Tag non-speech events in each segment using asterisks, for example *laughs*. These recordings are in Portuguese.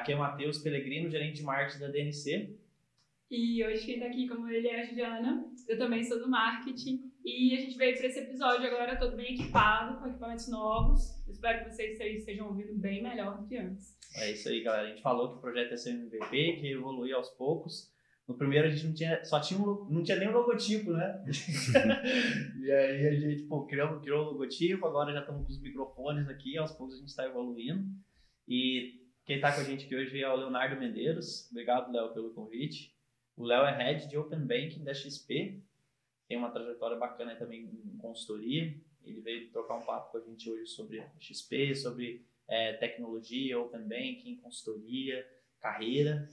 aqui é o Matheus Pelegrino, gerente de marketing da DNC. E hoje quem está aqui como ele é a Juliana. Eu também sou do marketing. E a gente veio para esse episódio agora todo bem equipado, com equipamentos novos. Espero que vocês estejam ouvindo bem melhor do que antes. É isso aí, galera. A gente falou que o projeto ia ser um MVP, que evoluía aos poucos. No primeiro a gente não tinha, só tinha um, não tinha nem um logotipo, né? *laughs* e aí a gente pô, criou, criou o logotipo, agora já estamos com os microfones aqui, aos poucos a gente está evoluindo. E quem está com a gente aqui hoje é o Leonardo Medeiros. Obrigado, Léo, pelo convite. O Léo é head de Open Banking da XP, tem uma trajetória bacana também em consultoria. Ele veio trocar um papo com a gente hoje sobre XP, sobre é, tecnologia, Open Banking, consultoria, carreira.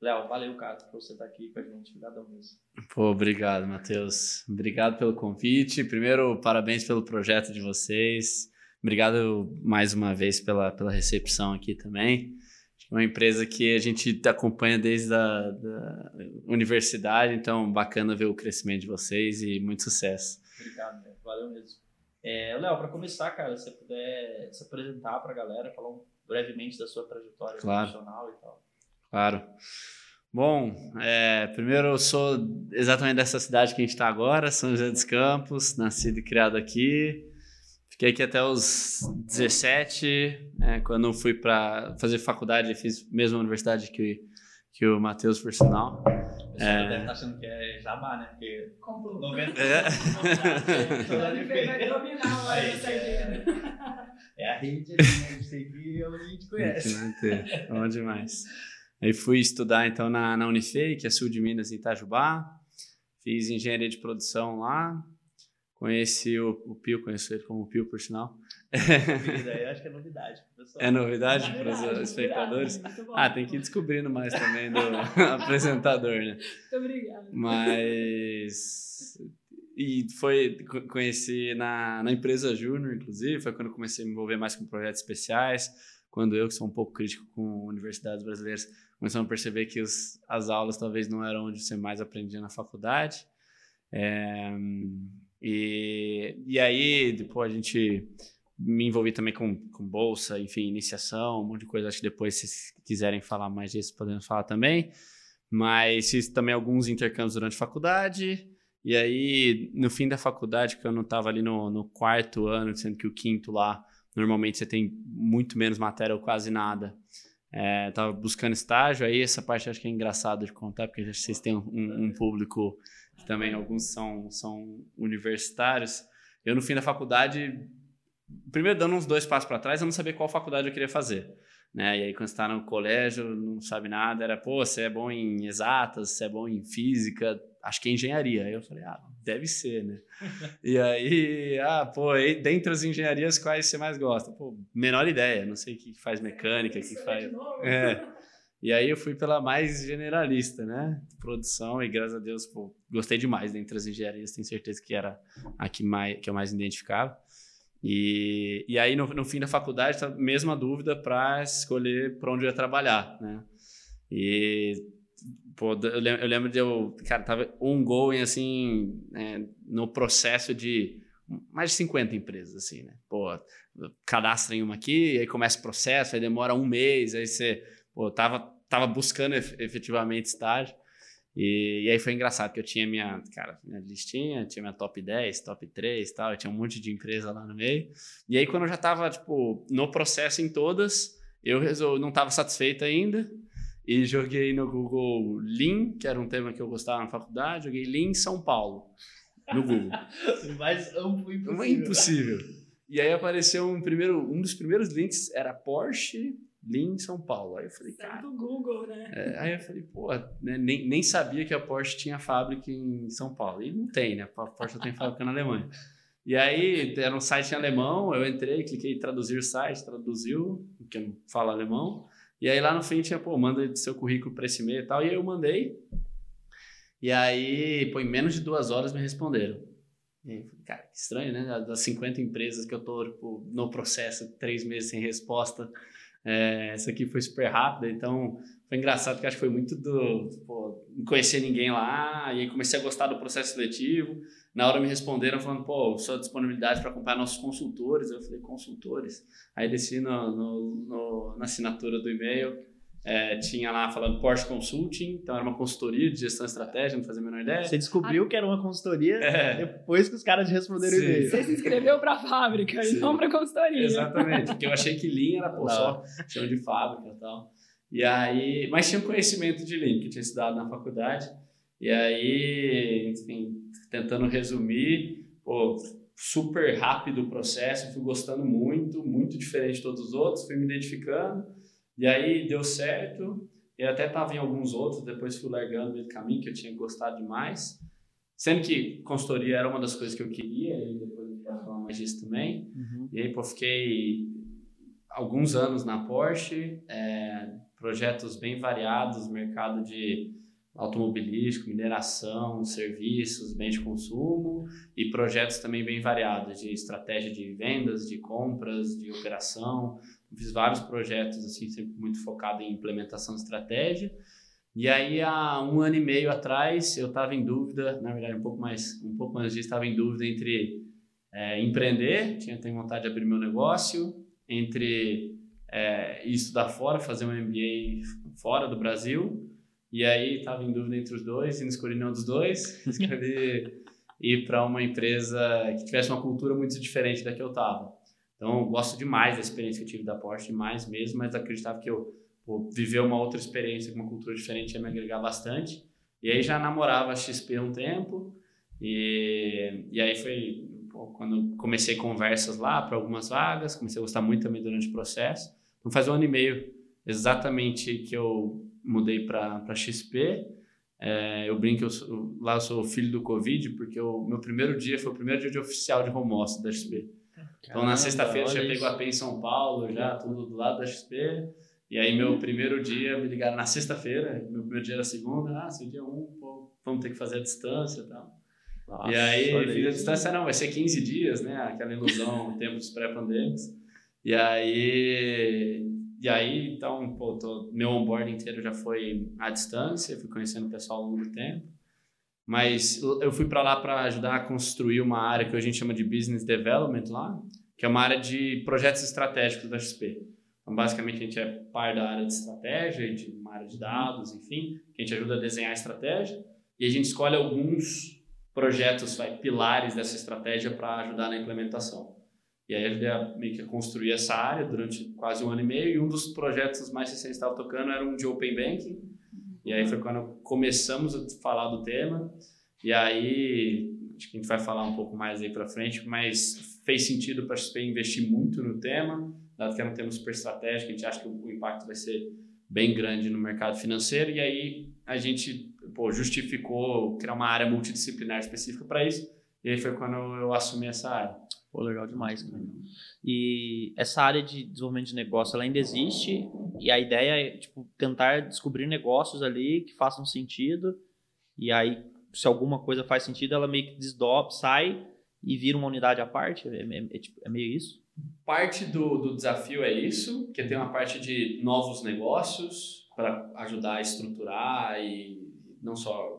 Léo, valeu, cara, por você estar aqui com a gente. Obrigadão mesmo. Pô, obrigado, Matheus. Obrigado pelo convite. Primeiro, parabéns pelo projeto de vocês. Obrigado mais uma vez pela, pela recepção aqui também uma empresa que a gente acompanha desde a da universidade, então bacana ver o crescimento de vocês e muito sucesso. Obrigado, né? valeu mesmo. É, Léo, para começar, cara, se você puder se apresentar para a galera, falar um, brevemente da sua trajetória claro. profissional e tal. Claro. Bom, é, primeiro eu sou exatamente dessa cidade que a gente está agora, São José dos Campos, nascido e criado aqui. Fiquei aqui até os 17, né, quando fui para fazer faculdade, fiz a mesma universidade que, que o Matheus, por sinal. Você é... deve estar tá achando que é jabá, né? Porque Comprou. 90 é. *laughs* vai dominar lá É a rede, né? a gente tem que onde a gente conhece. Bom demais. Aí fui estudar então na, na Unifei, que é sul de Minas, em Itajubá. Fiz engenharia de produção lá, Conheci o, o Pio, conheço ele como Pio, por sinal. Aí acho que é novidade. Pessoal. É novidade para os espectadores? ah, tem que ir descobrindo mais também do *laughs* apresentador, né? Muito obrigada. Mas. E foi. Conheci na, na empresa Júnior, inclusive, foi quando comecei a me envolver mais com projetos especiais. Quando eu, que sou um pouco crítico com universidades brasileiras, começamos a perceber que os, as aulas talvez não eram onde você mais aprendia na faculdade. É, e, e aí, depois a gente me envolvi também com, com bolsa, enfim, iniciação, um monte de coisa. Acho que depois, se quiserem falar mais disso, podemos falar também. Mas fiz também alguns intercâmbios durante a faculdade. E aí, no fim da faculdade, que eu não estava ali no, no quarto ano, sendo que o quinto lá, normalmente você tem muito menos matéria ou quase nada. É, tava buscando estágio, aí essa parte acho que é engraçado de contar, porque vocês têm um, um público que também alguns são, são universitários. Eu, no fim da faculdade, primeiro dando uns dois passos para trás, eu não sabia qual faculdade eu queria fazer. Né? E aí, quando você está no colégio, não sabe nada, era, pô, você é bom em exatas, você é bom em física, acho que é engenharia. Aí eu falei, ah, deve ser, né? e aí, ah, pô, dentre as engenharias, quais você mais gosta? Pô, menor ideia, não sei o que faz mecânica, o que faz. É. E aí eu fui pela mais generalista, né? Produção, e graças a Deus, pô, gostei demais dentre as engenharias, tenho certeza que era a que, mais, que eu mais identificava. E, e aí, no, no fim da faculdade, tá mesma dúvida para escolher para onde eu ia trabalhar, né? E, pô, eu lembro, eu lembro de eu, cara, tava um gol em, assim, é, no processo de mais de 50 empresas, assim, né? Pô, cadastra em uma aqui, aí começa o processo, aí demora um mês, aí você pô, tava, tava buscando efetivamente estágio. E, e, aí foi engraçado que eu tinha minha, cara, minha listinha, tinha minha top 10, top 3 e tal, eu tinha um monte de empresa lá no meio. E aí quando eu já tava, tipo, no processo em todas, eu resolvi, não estava satisfeito ainda e joguei no Google Lean, que era um tema que eu gostava na faculdade, joguei Lean São Paulo no Google. *laughs* mais amplo impossível. impossível. E aí apareceu um primeiro, um dos primeiros links era Porsche Lean em São Paulo. Aí eu falei, cara. do Google, né? É, aí eu falei, pô, né, nem, nem sabia que a Porsche tinha fábrica em São Paulo. E não tem, né? A Porsche tem fábrica na Alemanha. E aí era um site em alemão, eu entrei, cliquei em traduzir o site, traduziu, porque eu não falo alemão. E aí lá no fim tinha, pô, manda seu currículo para esse e-mail e tal. E aí eu mandei. E aí, pô, em menos de duas horas me responderam. E aí, cara, que estranho, né? Das 50 empresas que eu tô tipo, no processo, três meses sem resposta. É, essa aqui foi super rápida, então foi engraçado que acho que foi muito do. Pô, não conhecia ninguém lá, e aí comecei a gostar do processo seletivo. Na hora me responderam falando, pô, sua disponibilidade para acompanhar nossos consultores. Eu falei, consultores? Aí desci no, no, no na assinatura do e-mail, é, tinha lá falando Porsche Consulting, então era uma consultoria de gestão estratégica, não fazia a menor ideia. Você descobriu ah. que era uma consultoria é. depois que os caras responderam o e-mail. Você se inscreveu para a fábrica Sim. e não para consultoria. Exatamente, porque eu achei que Lean era pô, só chão de fábrica e tal. E aí, mas tinha um conhecimento de Lean que tinha estudado na faculdade. E aí, enfim, tentando resumir, pô, super rápido o processo, fui gostando muito, muito diferente de todos os outros, fui me identificando. E aí deu certo. Eu até estava em alguns outros, depois fui largando meio do caminho, que eu tinha gostado demais. Sendo que consultoria era uma das coisas que eu queria, e depois gente vai falar mais disso também. Uhum. E aí, pô, fiquei alguns anos na Porsche, é, projetos bem variados, mercado de automobilístico, mineração, serviços, bens de consumo e projetos também bem variados de estratégia de vendas, de compras, de operação. Fiz vários projetos assim, sempre muito focado em implementação de estratégia. E aí há um ano e meio atrás eu estava em dúvida, na verdade um pouco mais, um pouco antes disso estava em dúvida entre é, empreender, tinha tenho vontade de abrir meu negócio, entre é, estudar fora, fazer um MBA fora do Brasil. E aí estava em dúvida entre os dois e não escolhi nenhum dos dois. *laughs* Escolhi ir para uma empresa que tivesse uma cultura muito diferente da que eu estava. Então, eu gosto demais da experiência que eu tive da Porsche, demais mesmo, mas acreditava que eu pô, viver uma outra experiência com uma cultura diferente ia me agregar bastante. E aí já namorava a XP um tempo, e, e aí foi pô, quando comecei conversas lá para algumas vagas, comecei a gostar muito também durante o processo. Então faz um ano e meio exatamente que eu mudei para XP. É, eu brinco, eu sou, lá eu sou filho do Covid, porque o meu primeiro dia foi o primeiro dia de oficial de home office da XP. Então na sexta-feira já pegou a P em São Paulo, já tudo do lado da XP. E aí meu primeiro dia, me ligaram na sexta-feira, meu primeiro dia era segunda, ah, seu dia um, pô, vamos ter que fazer a distância e tal. Nossa, e aí fiz a distância, não, vai ser 15 dias, né, aquela ilusão, *laughs* tempos pré-pandêmicos. E aí, e aí então, pô, tô, meu onboarding inteiro já foi à distância, fui conhecendo o pessoal ao longo do tempo. Mas eu fui para lá para ajudar a construir uma área que a gente chama de Business Development lá, que é uma área de projetos estratégicos da XP. Então, basicamente, a gente é par da área de estratégia, de uma área de dados, enfim, que a gente ajuda a desenhar a estratégia e a gente escolhe alguns projetos, vai, pilares dessa estratégia para ajudar na implementação. E aí ajudei a meio que construir essa área durante quase um ano e meio. E um dos projetos mais recentes que estava tocando era um de Open Banking. E aí foi quando começamos a falar do tema. E aí, acho que a gente vai falar um pouco mais aí para frente, mas fez sentido para a XP investir muito no tema, dado que é um tema super estratégico, a gente acha que o impacto vai ser bem grande no mercado financeiro. E aí a gente pô, justificou criar uma área multidisciplinar específica para isso. E aí foi quando eu assumi essa área. Pô, legal demais, cara. E essa área de desenvolvimento de negócio, ela ainda existe e a ideia é, tipo, tentar descobrir negócios ali que façam sentido e aí, se alguma coisa faz sentido, ela meio que desdobra, sai e vira uma unidade à parte? É, é, é, tipo, é meio isso? Parte do, do desafio é isso, que tem uma parte de novos negócios para ajudar a estruturar e não só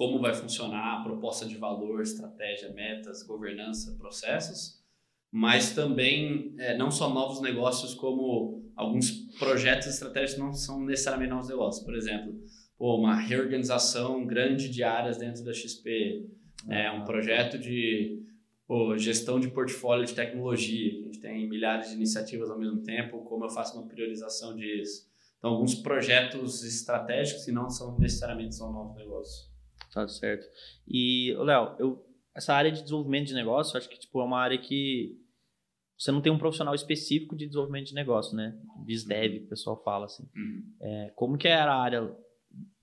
como vai funcionar a proposta de valor, estratégia, metas, governança, processos, mas também é, não só novos negócios, como alguns projetos estratégicos não são necessariamente novos negócios. Por exemplo, pô, uma reorganização grande de áreas dentro da XP, é, um projeto de pô, gestão de portfólio de tecnologia, a gente tem milhares de iniciativas ao mesmo tempo, como eu faço uma priorização disso. Então, alguns projetos estratégicos que não são necessariamente são novos negócios. Tá certo. E, Léo, eu essa área de desenvolvimento de negócio, acho que tipo, é uma área que você não tem um profissional específico de desenvolvimento de negócio, né? BizDev, o pessoal fala assim. Uhum. É, como que era a área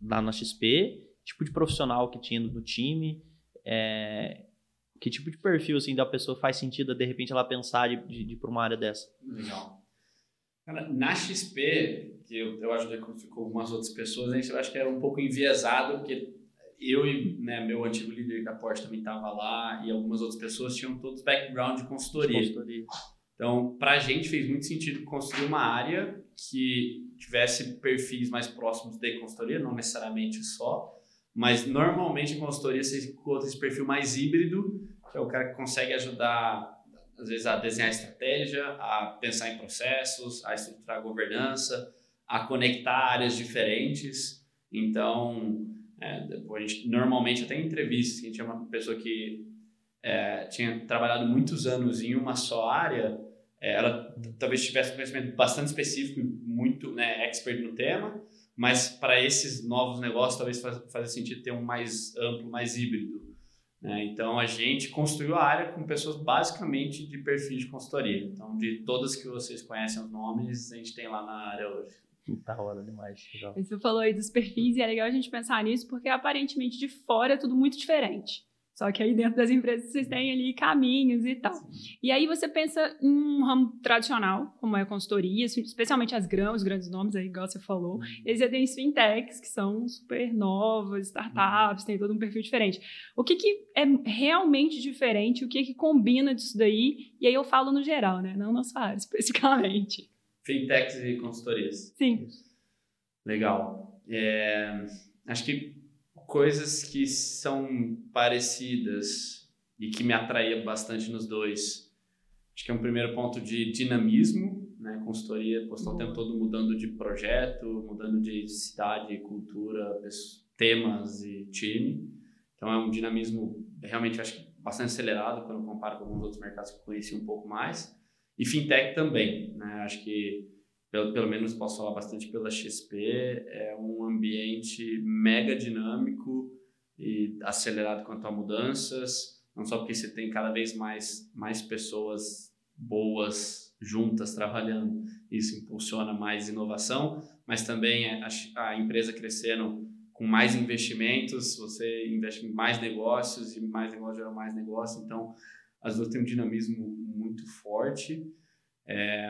lá na XP? Tipo de profissional que tinha no time? É, que tipo de perfil assim da pessoa faz sentido de repente ela pensar de, de, de ir para uma área dessa? Legal. Cara, na XP, que eu, eu ajudei com algumas outras pessoas, a gente acho que era um pouco enviesado, porque eu e né, meu antigo líder da Porsche também estava lá e algumas outras pessoas tinham todos background de consultoria. consultoria. Então, para a gente fez muito sentido construir uma área que tivesse perfis mais próximos de consultoria, não necessariamente só, mas normalmente em consultoria você encontra esse perfil mais híbrido, que é o cara que consegue ajudar, às vezes, a desenhar estratégia, a pensar em processos, a estruturar a governança, a conectar áreas diferentes. Então, é, a gente, normalmente, até em entrevistas, a gente é uma pessoa que é, tinha trabalhado muitos anos em uma só área, é, ela talvez tivesse um conhecimento bastante específico, muito né, expert no tema, mas para esses novos negócios talvez faça sentido ter um mais amplo, mais híbrido. Né? Então a gente construiu a área com pessoas basicamente de perfil de consultoria. Então de todas que vocês conhecem os nomes, a gente tem lá na área hoje. *laughs* Tá hora demais. Legal. Você falou aí dos perfis e é legal a gente pensar nisso porque aparentemente de fora é tudo muito diferente. Só que aí dentro das empresas vocês têm ali caminhos e tal. E aí você pensa em um ramo tradicional, como é a consultoria, assim, especialmente as grandes, os grandes nomes aí, igual você falou. Uhum. Existem fintechs que são super novas, startups, tem todo um perfil diferente. O que, que é realmente diferente? O que, que combina disso daí? E aí eu falo no geral, né? Não na sua área *laughs* especificamente. Fintechs e consultorias. Sim. Legal. É, acho que coisas que são parecidas e que me atraía bastante nos dois. Acho que é um primeiro ponto de dinamismo, né? Consultoria, postar o tempo todo mudando de projeto, mudando de cidade, cultura, temas e time. Então é um dinamismo realmente acho que bastante acelerado quando comparo com alguns outros mercados que eu conheci um pouco mais. E fintech também, né? Acho que pelo, pelo menos posso falar bastante pela XP, é um ambiente mega dinâmico e acelerado quanto a mudanças, não só porque você tem cada vez mais, mais pessoas boas juntas trabalhando, isso impulsiona mais inovação, mas também a, a empresa crescendo com mais investimentos, você investe em mais negócios e mais negócios geram mais negócios, então as duas têm um dinamismo muito forte. É,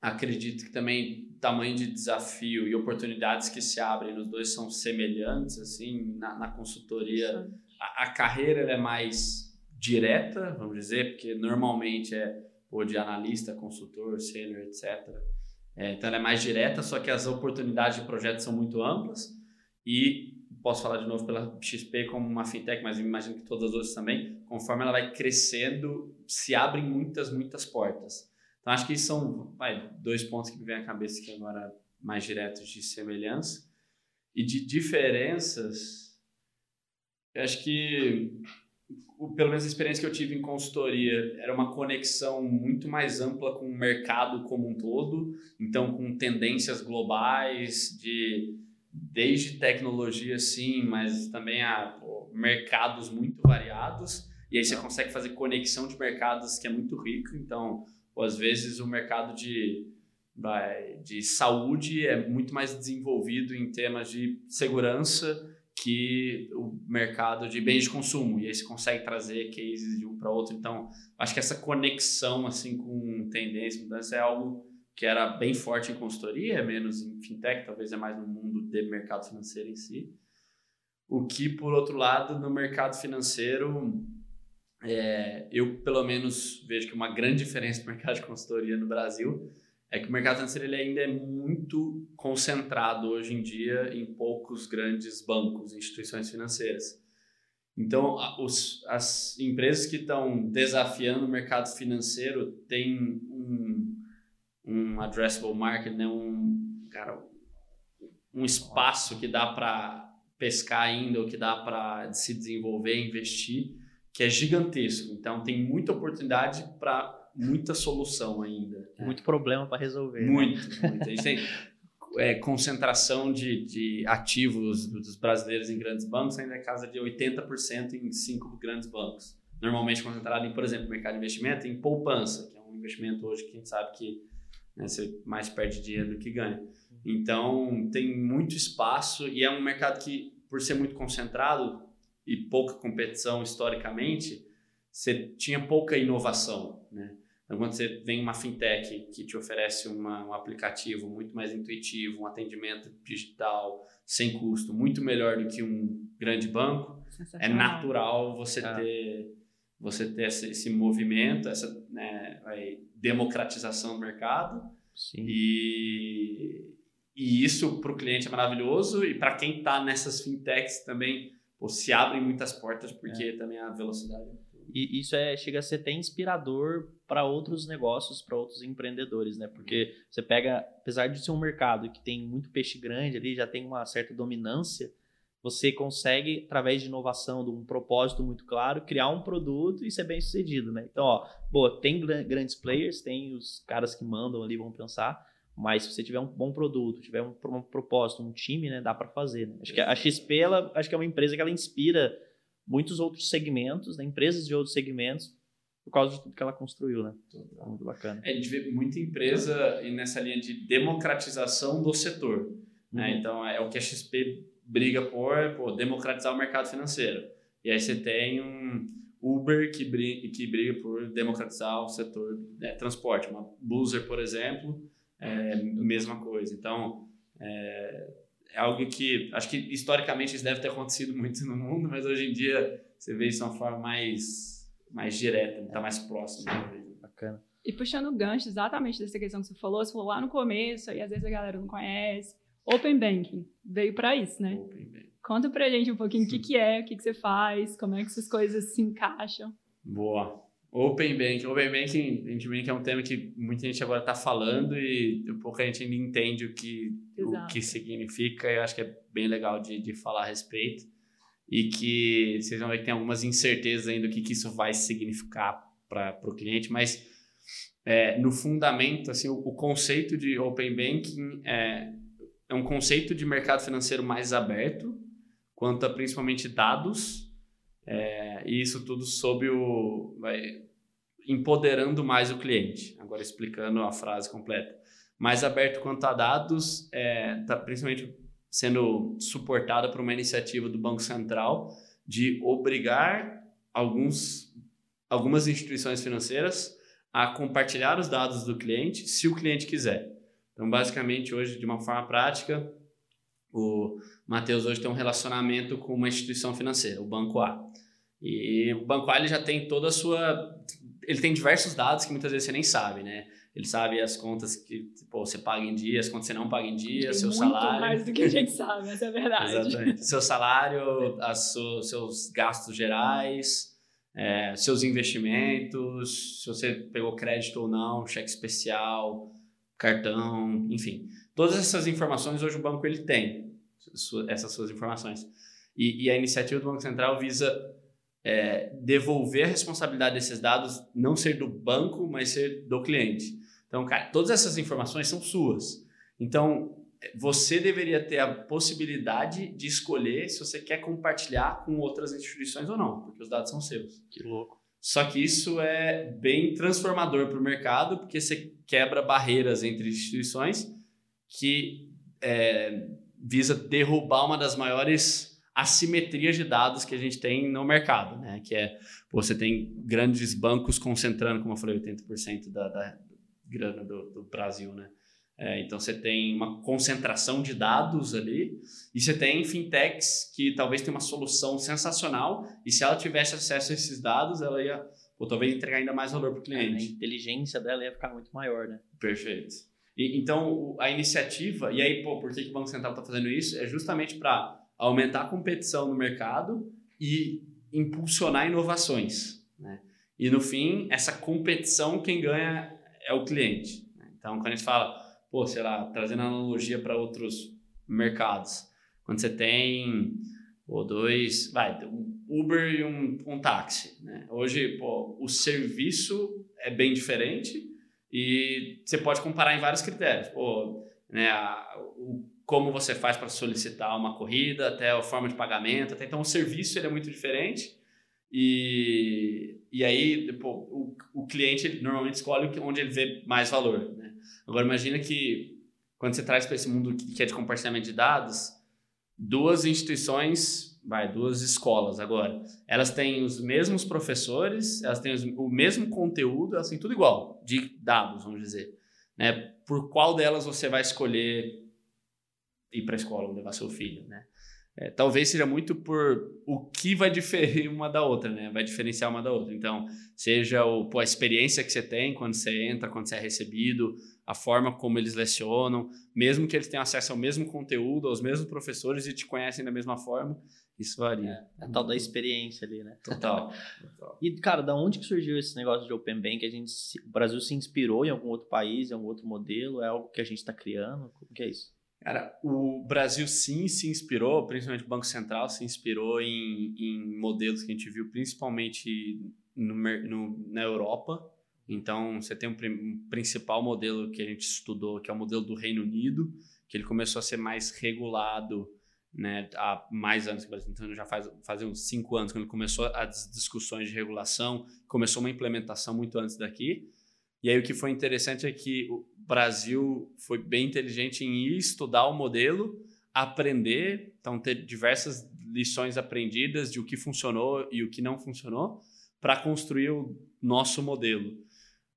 acredito que também tamanho de desafio e oportunidades que se abrem nos dois são semelhantes assim na, na consultoria. A, a, carreira é mais direta vamos dizer porque normalmente é ou de analista consultor sênior etc é, então ela é mais direta só que as oportunidades de projetos são muito amplas. E posso falar de novo pela XP como uma fintech mas imagino que todas as outras também conforme ela vai crescendo se abrem muitas muitas portas então, acho que são vai, dois pontos que me vêm à cabeça que agora mais diretos de semelhança. E de diferenças, eu acho que, pelo menos a experiência que eu tive em consultoria, era uma conexão muito mais ampla com o mercado como um todo, então com tendências globais, de desde tecnologia sim, mas também pô, mercados muito variados, e aí você consegue fazer conexão de mercados que é muito rico, então ou às vezes o mercado de, de saúde é muito mais desenvolvido em temas de segurança que o mercado de bens de consumo e aí você consegue trazer cases de um para outro. Então acho que essa conexão assim com tendência mudança é algo que era bem forte em consultoria menos em fintech talvez é mais no mundo de mercado financeiro em si o que por outro lado no mercado financeiro é, eu, pelo menos, vejo que uma grande diferença do mercado de consultoria no Brasil é que o mercado financeiro ele ainda é muito concentrado hoje em dia em poucos grandes bancos, instituições financeiras. Então, os, as empresas que estão desafiando o mercado financeiro têm um addressable market, né? um, cara, um espaço que dá para pescar ainda, ou que dá para se desenvolver, investir, que é gigantesco. Então tem muita oportunidade para muita solução ainda. Muito problema para resolver. Né? Muito, né? muito. A gente tem é, concentração de, de ativos dos brasileiros em grandes bancos ainda é casa de 80% em cinco grandes bancos. Normalmente concentrado em, por exemplo, mercado de investimento, em poupança, que é um investimento hoje que a gente sabe que né, você mais perde dinheiro do que ganha. Então, tem muito espaço e é um mercado que, por ser muito concentrado, e pouca competição historicamente, você tinha pouca inovação, né? Então, quando você vem uma fintech que te oferece uma, um aplicativo muito mais intuitivo, um atendimento digital sem custo, muito melhor do que um grande banco, é natural você é. ter você ter esse, esse movimento, essa né, democratização do mercado. Sim. E, e isso para o cliente é maravilhoso e para quem está nessas fintechs também pô, se abrem muitas portas porque é. também a velocidade. E isso é, chega a ser até inspirador para outros negócios, para outros empreendedores, né? Porque você pega, apesar de ser um mercado que tem muito peixe grande ali, já tem uma certa dominância, você consegue, através de inovação, de um propósito muito claro, criar um produto e ser bem sucedido, né? Então, ó, boa, tem grandes players, tem os caras que mandam ali, vão pensar, mas se você tiver um bom produto, tiver um, um propósito, um time, né, dá para fazer. Né? Acho que a XP, ela, acho que é uma empresa que ela inspira muitos outros segmentos, né, empresas de outros segmentos, por causa de tudo que ela construiu, né? Muito bacana. É, a gente vê muita empresa nessa linha de democratização do setor. Né? Uhum. Né? Então, é o que a XP briga por, por democratizar o mercado financeiro. E aí você tem um Uber que briga, que briga por democratizar o setor né, transporte. Uma Boozer, por exemplo, é a mesma coisa. Então, é, é, algo que acho que historicamente isso deve ter acontecido muito no mundo, mas hoje em dia você vê isso de uma forma mais, mais direta, está mais próximo. Bacana. E puxando o gancho exatamente dessa questão que você falou, você falou lá no começo, e às vezes a galera não conhece, Open Banking veio para isso, né? Conta pra gente um pouquinho o que, que é, o que, que você faz, como é que essas coisas se encaixam. Boa. Open Banking. Open Banking, a gente vê que é um tema que muita gente agora está falando e pouca gente ainda entende o que, o que significa. Eu acho que é bem legal de, de falar a respeito. E que vocês vão ver que tem algumas incertezas ainda do que, que isso vai significar para o cliente, mas é, no fundamento, assim, o, o, conceito de Open Banking é, é um conceito de mercado financeiro mais aberto, quanto a principalmente dados, é, e isso tudo sob o. Vai, empoderando mais o cliente. Agora explicando a frase completa. Mais aberto quanto a dados, é, tá principalmente sendo suportada por uma iniciativa do Banco Central de obrigar alguns, algumas instituições financeiras a compartilhar os dados do cliente se o cliente quiser. Então, basicamente, hoje, de uma forma prática, o Matheus hoje tem um relacionamento com uma instituição financeira, o Banco A. E o Banco A ele já tem toda a sua. Ele tem diversos dados que muitas vezes você nem sabe, né? Ele sabe as contas que pô, você paga em dia, as contas que você não paga em dia, tem seu muito salário. mais do que a *laughs* gente sabe, essa é a verdade. Exatamente. Seu salário, as, seus gastos gerais, é, seus investimentos, se você pegou crédito ou não, cheque especial, cartão, enfim. Todas essas informações hoje o banco ele tem, essas suas informações. E, e a iniciativa do Banco Central visa é, devolver a responsabilidade desses dados não ser do banco, mas ser do cliente. Então, cara, todas essas informações são suas. Então, você deveria ter a possibilidade de escolher se você quer compartilhar com outras instituições ou não, porque os dados são seus. Que louco. Só que isso é bem transformador para o mercado, porque você quebra barreiras entre instituições que é, visa derrubar uma das maiores assimetrias de dados que a gente tem no mercado, né? Que é, você tem grandes bancos concentrando, como eu falei, 80% da, da grana do, do Brasil, né? É, então você tem uma concentração de dados ali e você tem fintechs que talvez tenha uma solução sensacional e se ela tivesse acesso a esses dados, ela ia ou talvez entregar ainda mais valor para o cliente. É, a inteligência dela ia ficar muito maior, né? Perfeito. E, então a iniciativa e aí pô, por que, que o Banco Central está fazendo isso? É justamente para aumentar a competição no mercado e impulsionar inovações, né? E no fim essa competição quem ganha é o cliente. Né? Então quando a gente fala pô, sei lá, trazendo analogia para outros mercados. Quando você tem ou dois, vai, um Uber e um, um táxi, né? Hoje, pô, o serviço é bem diferente e você pode comparar em vários critérios. Pô, né, a, o, como você faz para solicitar uma corrida, até a forma de pagamento, até então o serviço ele é muito diferente e, e aí pô, o, o cliente normalmente escolhe onde ele vê mais valor, né? Agora, imagina que quando você traz para esse mundo que é de compartilhamento de dados, duas instituições, vai, duas escolas agora, elas têm os mesmos professores, elas têm o mesmo conteúdo, elas têm tudo igual, de dados, vamos dizer. Né? Por qual delas você vai escolher ir para a escola ou levar seu filho, né? É, talvez seja muito por o que vai diferir uma da outra, né? Vai diferenciar uma da outra. Então, seja o, pô, a experiência que você tem quando você entra, quando você é recebido, a forma como eles lecionam, mesmo que eles tenham acesso ao mesmo conteúdo, aos mesmos professores e te conhecem da mesma forma, isso varia. É, a tal da experiência ali, né? Total. Total. *laughs* E, cara, da onde que surgiu esse negócio de Open Bank? A gente, o Brasil se inspirou em algum outro país, em algum outro modelo? É algo que a gente está criando? Como que é isso? Cara, o Brasil sim se inspirou, principalmente o Banco Central se inspirou em, em modelos que a gente viu principalmente no, no, na Europa. Então, você tem um, um, principal modelo que a gente estudou, que é o modelo do Reino Unido, que ele começou a ser mais regulado né, há mais anos que o Brasil. Então, já faz, faz uns cinco anos, quando começou as discussões de regulação, começou uma implementação muito antes daqui. E aí o que foi interessante é que o Brasil foi bem inteligente em ir estudar o modelo, aprender, então ter diversas lições aprendidas de o que funcionou e o que não funcionou para construir o nosso modelo.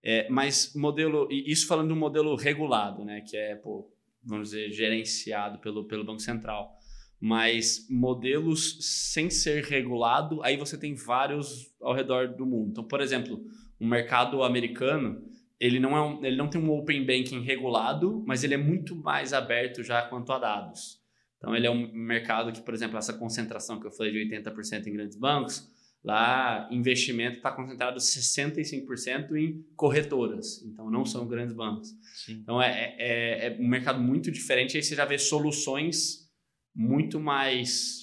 É, mas modelo, isso falando um modelo regulado, né, que é, pô, vamos dizer, gerenciado pelo, pelo Banco Central. Mas modelos sem ser regulado, aí você tem vários ao redor do mundo. Então, por exemplo, o mercado americano, ele não, é um, ele não tem um open banking regulado, mas ele é muito mais aberto já quanto a dados. Então, ele é um mercado que, por exemplo, essa concentração que eu falei de 80% em grandes bancos, lá investimento está concentrado 65% em corretoras, então não são grandes bancos. Sim. Então, é, é, é um mercado muito diferente, aí você já vê soluções muito mais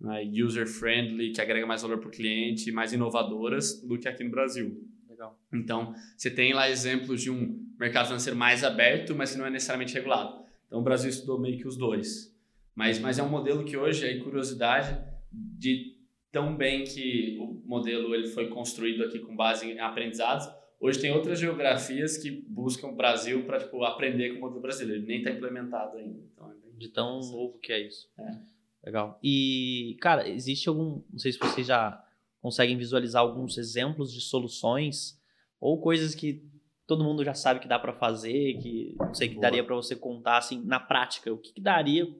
né, user-friendly, que agrega mais valor para o cliente, mais inovadoras do que aqui no Brasil. Legal. Então, você tem lá exemplos de um mercado financeiro mais aberto, mas que não é necessariamente regulado. Então, o Brasil estudou meio que os dois. Mas, mas é um modelo que hoje, aí, curiosidade, de tão bem que o modelo ele foi construído aqui com base em aprendizados, hoje tem outras geografias que buscam o Brasil para tipo, aprender com o modelo brasileiro. Ele nem está implementado ainda. Então, é de tão novo que é isso. É. Legal. E, cara, existe algum. Não sei se vocês já conseguem visualizar alguns exemplos de soluções ou coisas que todo mundo já sabe que dá para fazer, que não sei que Boa. daria para você contar assim na prática, o que, que daria, o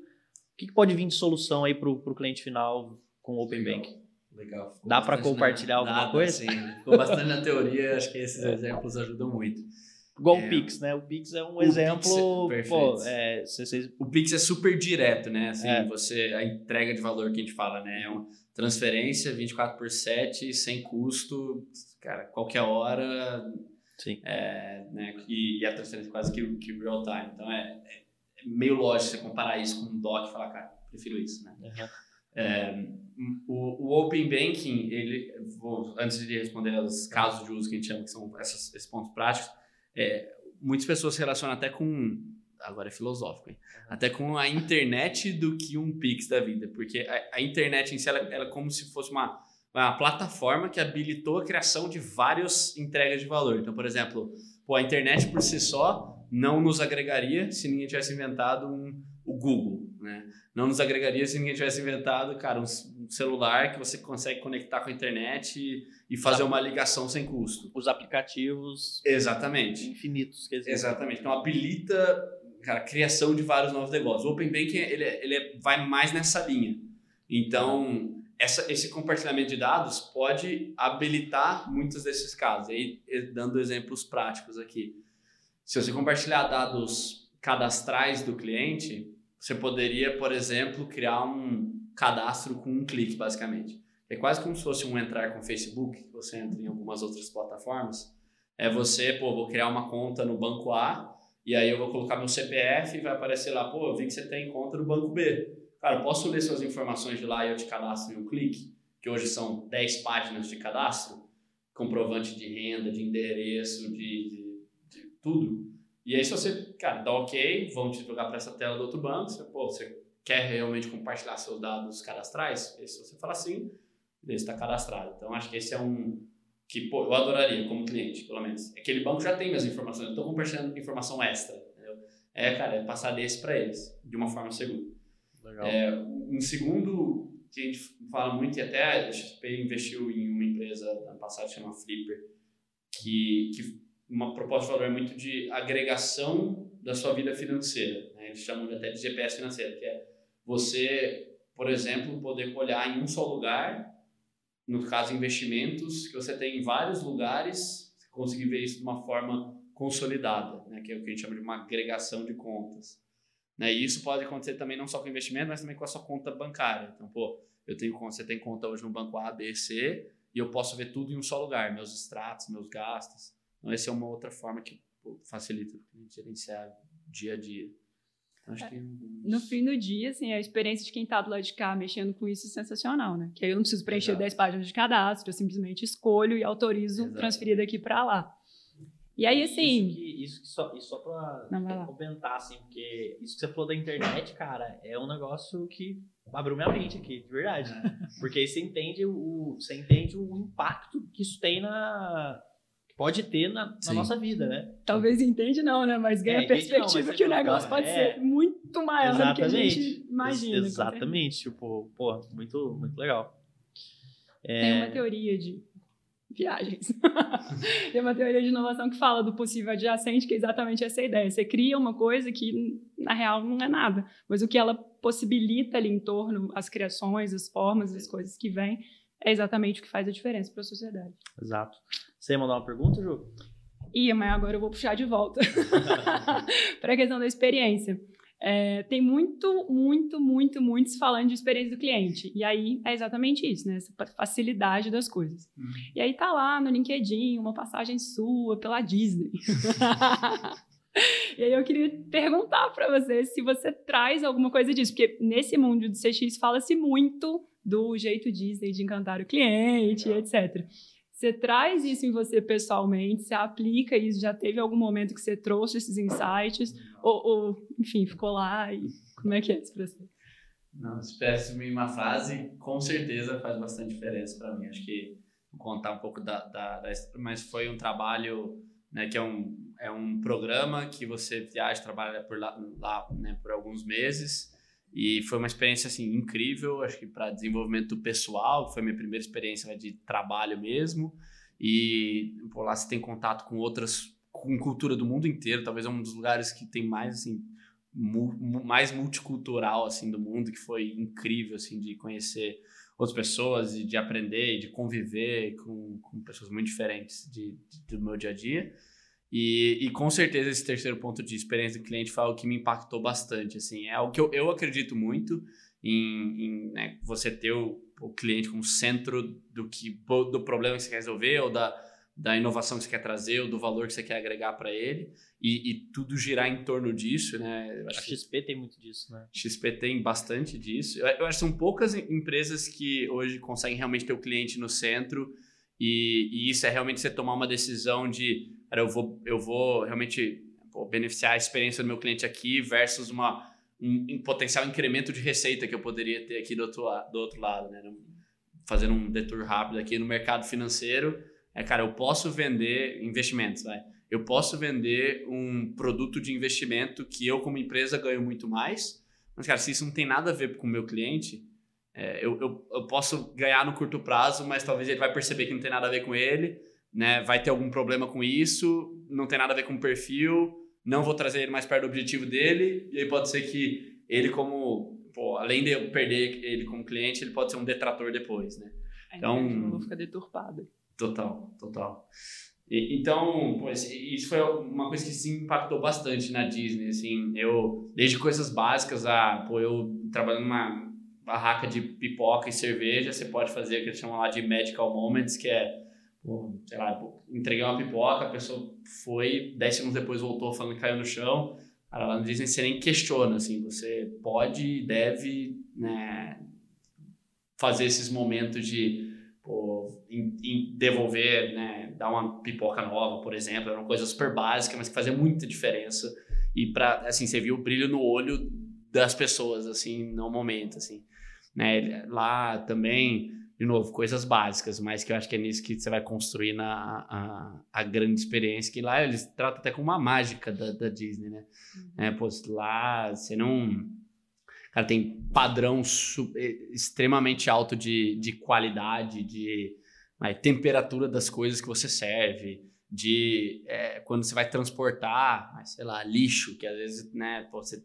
que, que, pode vir de solução aí para o cliente final com o Open Bank? Legal. Ficou dá para compartilhar na, alguma nada, coisa? Sim, ficou bastante na teoria, acho que esses *laughs* é. exemplos ajudam muito. Igual é, o Pix, né? O Pix é um o exemplo. Pix é, pô, é, cê, O Pix é super direto, né? Assim, é. você, a entrega de valor que a gente fala, né? É uma transferência 24 por 7, sem custo, cara, qualquer hora. Sim. É, né? E, e, a transferência quase que, que real time. Então é, é, meio lógico você comparar isso com um DOC e falar, cara, prefiro isso, né? Uhum. É, o, o, Open Banking, ele, vou, antes de responder os casos de uso que a gente chama, que são essas, esses pontos práticos, é, muitas pessoas se relacionam até com. Agora é filosófico, hein? Até com a internet do que um Pix da vida. Porque a, a internet em si ela, ela, é como se fosse uma, uma plataforma que habilitou a criação de várias entregas de valor. Então, por exemplo, pô, a internet por si só não nos agregaria se ninguém tivesse inventado um, o Google, né? Não nos agregaria se ninguém tivesse inventado, cara, um celular que você consegue conectar com a internet e, e fazer uma ligação sem custo. Os aplicativos Exatamente. infinitos que existem. Exatamente. Então habilita cara, a criação de vários novos negócios. O Open Banking ele, ele vai mais nessa linha. Então, essa, esse compartilhamento de dados pode habilitar muitos desses casos. Aí, dando exemplos práticos aqui. Se você compartilhar dados cadastrais do cliente, você poderia, por exemplo, criar um cadastro com um clique, basicamente. É quase como se fosse um entrar com Facebook, que você entra em algumas outras plataformas. É você, pô, vou criar uma conta no banco A, e aí eu vou colocar meu CPF e vai aparecer lá, pô, eu vi que você tem conta no banco B. Cara, posso ler suas informações de lá e eu te cadastro em um clique? Que hoje são 10 páginas de cadastro, comprovante de renda, de endereço, de, de, de tudo. E aí, se você, cara, dá ok, vão te jogar para essa tela do outro banco, você, pô, você quer realmente compartilhar seus dados cadastrais? E se você falar sim, ele está cadastrado. Então, acho que esse é um que, pô, eu adoraria como cliente, pelo menos. Aquele banco já tem minhas informações, eu estou compartilhando informação extra, entendeu? É, cara, é passar desse para eles, de uma forma segura. Legal. É, um segundo que a gente fala muito, e até a XP investiu em uma empresa ano passado, chama Flipper, que, que uma proposta de valor é muito de agregação da sua vida financeira. Né? Eles chamam até de GPS financeiro, que é você por exemplo, poder olhar em um só lugar, no caso investimentos, que você tem em vários lugares, conseguir ver isso de uma forma consolidada, né, que é o que a gente chama de uma agregação de contas. Né, e isso pode acontecer também não só com investimento, mas também com a sua conta bancária. Então, pô, eu tenho você tem conta hoje no banco A, B, C, e eu posso ver tudo em um só lugar, meus extratos, meus gastos. Então, essa é uma outra forma que facilita a gente gerenciar dia a dia. Então, acho É. que No fim do dia, assim, a experiência de quem tá do lado de cá mexendo com isso é sensacional, né? Que aí eu não preciso preencher Exato. 10 páginas de cadastro, eu simplesmente escolho e autorizo Exato. transferir daqui para lá. E aí, assim, Isso que, isso que só, isso só pra Não, vai lá. comentar, assim, porque isso que você falou da internet, cara, é um negócio que abriu minha mente aqui, de verdade. Porque aí você entende o, você entende o impacto que isso tem na. Pode ter na, na nossa vida, né? talvez entende não, né? Mas ganha É, a entende não, perspectiva mas que o negócio pode é. ser muito maior do que a gente imagina. Ex- Exatamente. Tipo, pô, muito, muito legal. Tem É, uma teoria de viagens. *laughs* Tem uma teoria de inovação que fala do possível adjacente, que é exatamente essa ideia. Você cria uma coisa que, na real, não é nada. Mas o que ela possibilita ali em torno, as criações, as formas, as coisas que vêm, é exatamente o que faz a diferença para a sociedade. Exato. Você ia mandar uma pergunta, Ju? Ia, mas agora eu vou puxar de volta *laughs* para a questão da experiência. É, tem muito, muito, muito, muito se falando de experiência do cliente. E aí é exatamente isso, né? Essa facilidade das coisas. Uhum. E aí tá lá no LinkedIn uma passagem sua pela Disney. *laughs* e aí eu queria perguntar para você se você traz alguma coisa disso, porque nesse mundo do CX fala-se muito do jeito Disney de encantar o cliente, Legal. etc. Você traz isso em você pessoalmente, você aplica isso, já teve algum momento que você trouxe esses insights, ou, ou, enfim, ficou lá e como é que é isso pra você? Não, se em uma frase, com certeza faz bastante diferença para mim. Acho que vou contar um pouco da, da, da história, mas foi um trabalho, né, que é um, é um programa que você viaja, trabalha por lá, lá né, por alguns meses e foi uma experiência assim incrível, acho que para desenvolvimento pessoal, foi minha primeira experiência né, de trabalho mesmo. E por lá você tem contato com outras com cultura do mundo inteiro, talvez é um dos lugares que tem mais assim mu- mais multicultural assim do mundo que foi incrível assim de conhecer outras pessoas e de aprender e de conviver com, com pessoas muito diferentes de, de- do meu dia a dia e, e com certeza esse terceiro ponto de experiência do cliente foi algo que me impactou bastante assim é algo que eu, eu acredito muito em, em, né, você ter o, o cliente como centro do que do problema que você quer resolver ou da da inovação que você quer trazer ou do valor que você quer agregar para ele e, e tudo girar em torno disso, né? A XP tem muito disso, né? XP tem bastante disso. Eu, eu acho que são poucas em- empresas que hoje conseguem realmente ter o cliente no centro e, e isso é realmente você tomar uma decisão de, cara, eu vou, eu vou realmente pô, beneficiar a experiência do meu cliente aqui versus uma, um, um potencial incremento de receita que eu poderia ter aqui do outro, do outro lado, né? Fazendo um detour rápido aqui no mercado financeiro, é, cara, eu posso vender investimentos, vai. Eu posso vender um produto de investimento que eu, como empresa, ganho muito mais. Mas, cara, se isso não tem nada a ver com o meu cliente, é, eu, eu, eu posso ganhar no curto prazo, mas talvez ele vai perceber que não tem nada a ver com ele, né? Vai ter algum problema com isso, não tem nada a ver com o perfil, não vou trazer ele mais perto do objetivo dele, e aí pode ser que ele, como, pô, além de eu perder ele como cliente, ele pode ser um detrator depois, né? Então- não vou ficar deturpada. Total, total. E- então, pô, isso foi uma coisa que sim impactou bastante na Disney, assim, eu, desde coisas básicas a, pô, eu trabalhando numa barraca de pipoca e cerveja, você pode fazer o que eles chamam lá de medical moments, que é, sei lá, entreguei uma pipoca, a pessoa foi, 10 segundos depois voltou falando que caiu no chão, cara, lá no Disney você nem questiona, assim, você pode e deve, né, fazer esses momentos de pô, em, em devolver, né, dar uma pipoca nova, por exemplo, era uma coisa super básica, mas que fazia muita diferença. E para assim, você viu o brilho no olho das pessoas assim no momento, assim, né? Lá também, de novo, coisas básicas, mas que eu acho que é nisso que você vai construir na a, a grande experiência que lá eles tratam até como uma mágica da, da Disney, né? É, pô, lá você não Cara, tem padrão extremamente alto de, de qualidade, de aí, temperatura das coisas que você serve, de eh, quando você vai transportar, sei lá, lixo, que às vezes, né, pô, você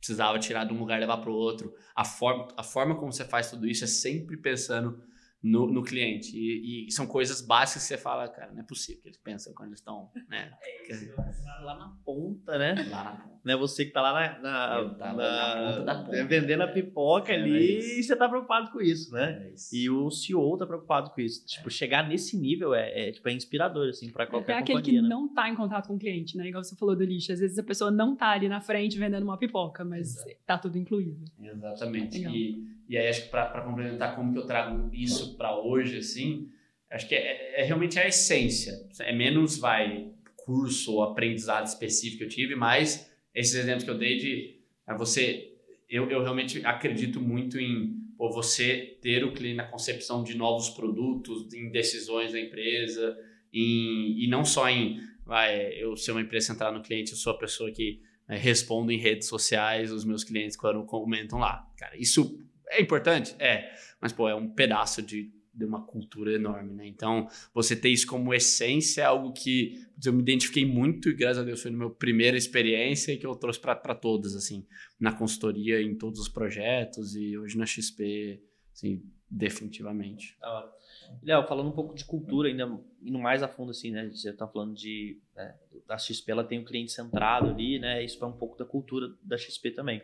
precisava tirar de um lugar e levar para o outro. A forma, a forma como você faz tudo isso é sempre pensando no, no cliente. E, e, são coisas básicas que você fala, cara, não é possível que eles pensam quando eles estão, né? É, lá na ponta, né? Lá na ponta. Não é você que tá lá na, na, na, na ponta da ponta. vendendo a pipoca É, ali mas- e você tá preocupado com isso, né? É isso. E o CEO tá preocupado com isso. Tipo, chegar nesse nível é, é, tipo, é inspirador, assim, Até qualquer aquele companhia, que né? não tá em contato com o cliente, né? Igual você falou do lixo. Às vezes a pessoa não tá ali na frente vendendo uma pipoca, mas tá tudo incluído. Exatamente. Legal. E, e aí acho que para complementar como que eu trago isso para hoje, assim, acho que é, é realmente a essência. É menos, vai, curso ou aprendizado específico que eu tive, mas esses exemplos que eu dei de é, você... Eu, eu realmente acredito muito em você ter o cliente na concepção de novos produtos, em decisões da empresa, em, e não só em vai, eu ser uma empresa centrada no cliente, eu sou a pessoa que né, respondo em redes sociais os meus clientes quando comentam lá. Cara, isso é importante? É, mas pô, é um pedaço de, de uma cultura enorme, né? Então, você ter isso como essência é algo que eu me identifiquei muito e graças a Deus foi na minha primeira experiência que eu trouxe para todas, assim, na consultoria, em todos os projetos e hoje na XP, assim, definitivamente. Hora. Léo, falando um pouco de cultura, ainda indo mais a fundo, assim, né? Você tá falando de. né, a XP ela tem o cliente centrado ali, né? Isso é um pouco da cultura da XP também.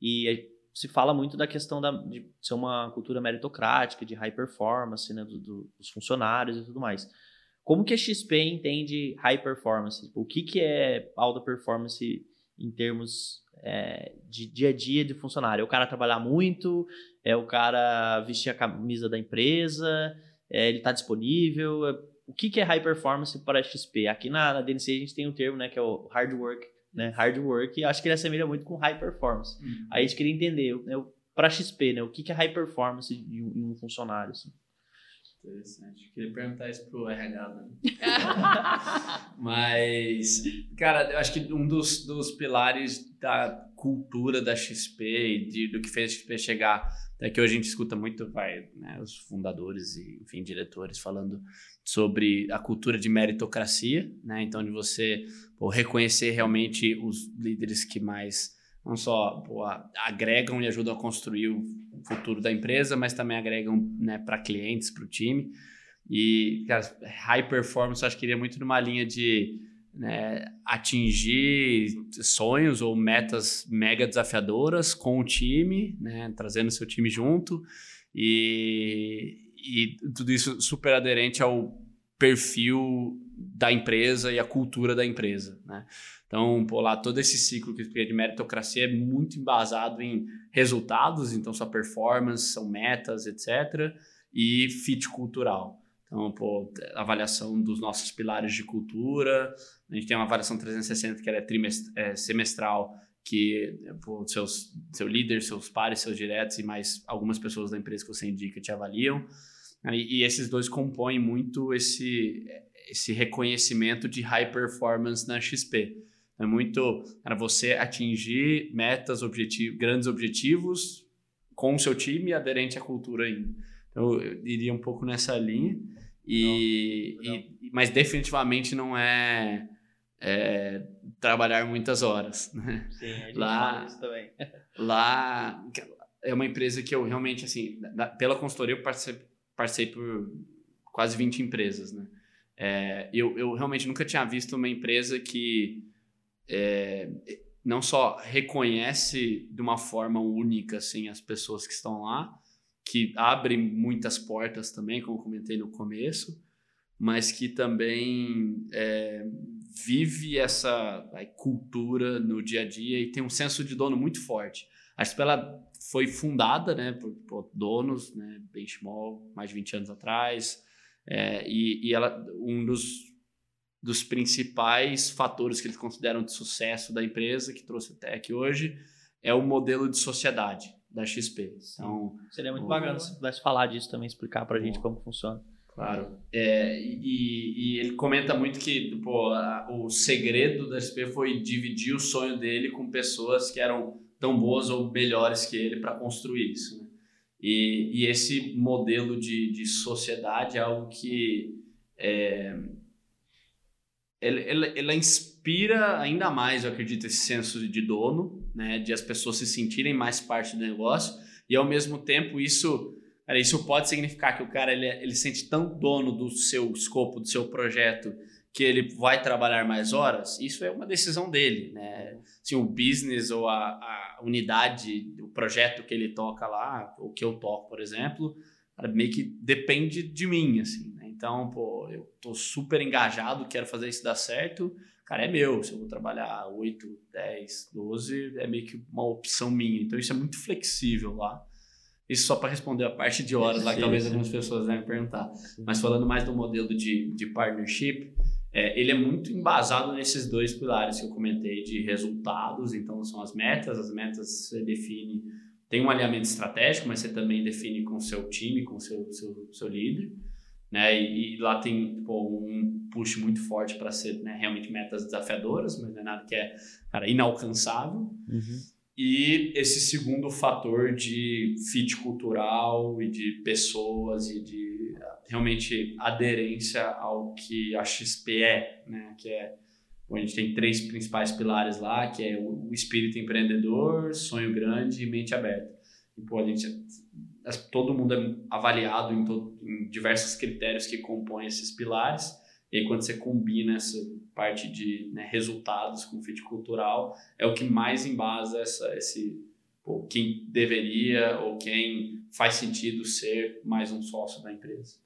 E se fala muito da questão da, de ser uma cultura meritocrática, de high performance, né? do- do- dos funcionários e tudo mais. Como que a XP entende high performance? O que, que é alta performance em termos é, de dia a dia de funcionário? É o cara trabalhar muito? É o cara vestir a camisa da empresa? É, ele está disponível? É- O que, que é high performance para a XP? Aqui na, na DNC a gente tem um termo, né, que é o hard work, né? Hard work, e acho que ele assemelha muito com high performance. Aí a gente queria entender, né, para XP, né, o que, que é high performance em um, em um funcionário? assim? Interessante. Queria perguntar isso pro RH, né? *laughs* Mas, cara, eu acho que um dos, dos pilares da cultura da XP e de- do que fez a XP chegar, é que hoje a gente escuta muito, vai, né, os fundadores e, enfim, diretores falando sobre a cultura de meritocracia, né? Então, de você pô, reconhecer realmente os líderes que mais não só pô, agregam e ajudam a construir o futuro da empresa, mas também agregam né, para clientes, para o time. E, cara, high performance, eu acho que iria muito numa linha de né, atingir sonhos ou metas mega desafiadoras com o time, né, trazendo seu time junto. E, e tudo isso super aderente ao perfil da empresa e a cultura da empresa, né? Então, pô, lá todo esse ciclo que expliquei de meritocracia é muito embasado em resultados, então sua performance, são metas, etc. E fit cultural. Então, pô, avaliação dos nossos pilares de cultura. A gente tem uma avaliação 360 que é, é semestral, que pô, seus, seu líder, seus pares, seus diretos e mais algumas pessoas da empresa que você indica te avaliam. E, e esses dois compõem muito esse, esse reconhecimento de high performance na XP. É muito para você atingir metas, objetivo, grandes objetivos com o seu time aderente à cultura ainda. Então, eu iria um pouco nessa linha. E, Legal. e- mas definitivamente não é, é, trabalhar muitas horas. *laughs* Né? Sim, a gente Lá- fala isso também. Lá é uma empresa que eu realmente, assim, da- pela consultoria eu passei, passei por quase 20 empresas, né? É, eu, eu realmente nunca tinha visto uma empresa que é, não só reconhece de uma forma única, assim, as pessoas que estão lá, que abre muitas portas também, como comentei no começo, mas que também é, vive essa cultura no dia a dia e tem um senso de dono muito forte. A XP ela foi fundada né, por, por donos, né, Benchmall, mais de 20 anos atrás, é, e, e ela, um dos, dos principais fatores que eles consideram de sucesso da empresa, que trouxe até aqui hoje, é o modelo de sociedade da XP. Então, Seria muito Boa. bacana se pudesse falar disso também, explicar pra gente Boa. como funciona. Claro. É, e, e ele comenta muito que pô, a- o segredo da SP foi dividir o sonho dele com pessoas que eram tão boas ou melhores que ele para construir isso. né? E, e esse modelo de, de sociedade é algo que é, ele, ele- ela inspira ainda mais, eu acredito, esse senso de dono né, de as pessoas se sentirem mais parte do negócio e ao mesmo tempo isso cara, isso pode significar que o cara ele, ele sente tão dono do seu escopo, do seu projeto que ele vai trabalhar mais horas, isso é uma decisão dele, né? Se o business ou a, a unidade, o projeto que ele toca lá, o que eu toco, por exemplo, meio que depende de mim, assim, né? Então, pô, eu tô super engajado, quero fazer isso dar certo, cara, é meu. Se eu vou trabalhar 8, 10, 12, é meio que uma opção minha. Então, isso é muito flexível lá. Isso só para responder a parte de horas lá, que talvez algumas pessoas devem perguntar. Mas falando mais do modelo de, de partnership, é, ele é muito embasado nesses dois pilares que eu comentei de resultados. Então, são as metas. As metas você define, tem um alinhamento estratégico, mas você também define com o seu time, com o seu, seu, seu líder. Né? E, e lá tem tipo, um push muito forte para ser né, realmente metas desafiadoras, mas não é nada que é cara, inalcançável. Uhum. E esse segundo fator de fit cultural e de pessoas e de realmente aderência ao que a XP é, né? Que é a gente tem três principais pilares lá, que é o espírito empreendedor, sonho grande e mente aberta. E, pô, a gente, todo mundo é avaliado em, todo, em diversos critérios que compõem esses pilares. E aí, quando você combina essa parte de né, resultados com fit cultural, é o que mais embasa essa, esse, pô, quem deveria ou quem faz sentido ser mais um sócio da empresa.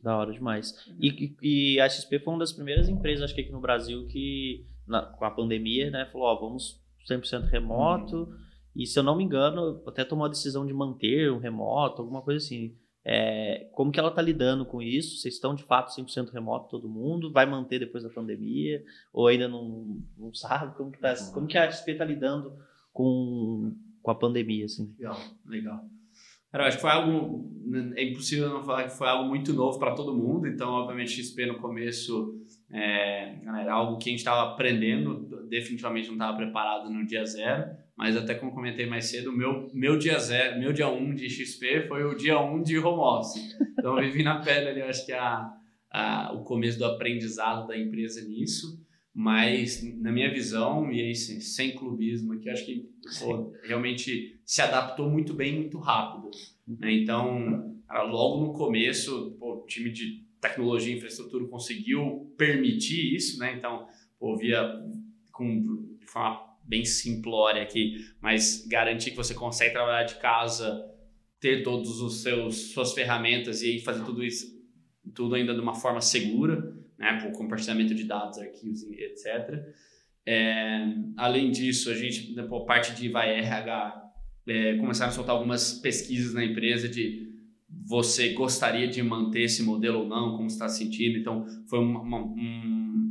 Da hora demais. E, e a XP foi uma das primeiras empresas, acho que aqui no Brasil, que na, com a pandemia, né, falou, ó, vamos 100% remoto. Uhum. E se eu não me engano, até tomou a decisão de manter o remoto, alguma coisa assim. É, como que ela está lidando com isso? Vocês estão de fato 100% remoto todo mundo? Vai manter depois da pandemia? Ou ainda não, não sabe? Como que, tá, como que a XP está lidando com, com a pandemia? Assim? Legal, legal. Cara, eu acho que foi algo. É impossível não falar que foi algo muito novo para todo mundo. Então, obviamente, XP no começo é, era algo que a gente estava aprendendo. Definitivamente não estava preparado no dia zero mas até como comentei mais cedo, meu meu dia zero, meu dia 1 um de XP foi o dia 1 um de home office. Então eu vivi na pele ali, acho que a, a, o começo do aprendizado da empresa nisso, mas na minha visão, e aí sem, sem clubismo aqui, acho que pô, realmente se adaptou muito bem, muito rápido. Né? Então, logo no começo, pô, o time de tecnologia e infraestrutura conseguiu permitir isso, né? Então, pô, via com, de forma bem simplória aqui, mas garantir que você consegue trabalhar de casa, ter todos os seus suas ferramentas e aí fazer tudo isso tudo ainda de uma forma segura, né, por compartilhamento de dados, arquivos, etc. É, além disso, a gente, né, por parte de vai RH, é, começaram a soltar algumas pesquisas na empresa de você gostaria de manter esse modelo ou não, como está sentindo. Então, foi uma, uma, um,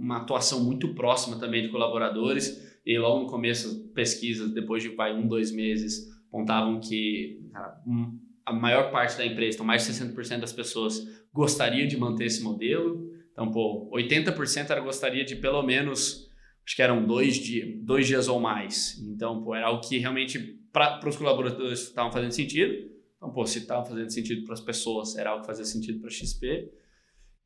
uma atuação muito próxima também de colaboradores. E logo no começo, pesquisas, depois de vai, um, dois meses, apontavam que cara, um, a maior parte da empresa, então mais de 60% das pessoas gostaria de manter esse modelo. Então, pô, 80% era gostaria de pelo menos, acho que eram dois, dia, dois dias ou mais. Então, pô, era algo que realmente para os colaboradores estavam fazendo sentido. Então, pô, se estava fazendo sentido para as pessoas, era algo que fazia sentido para a XP.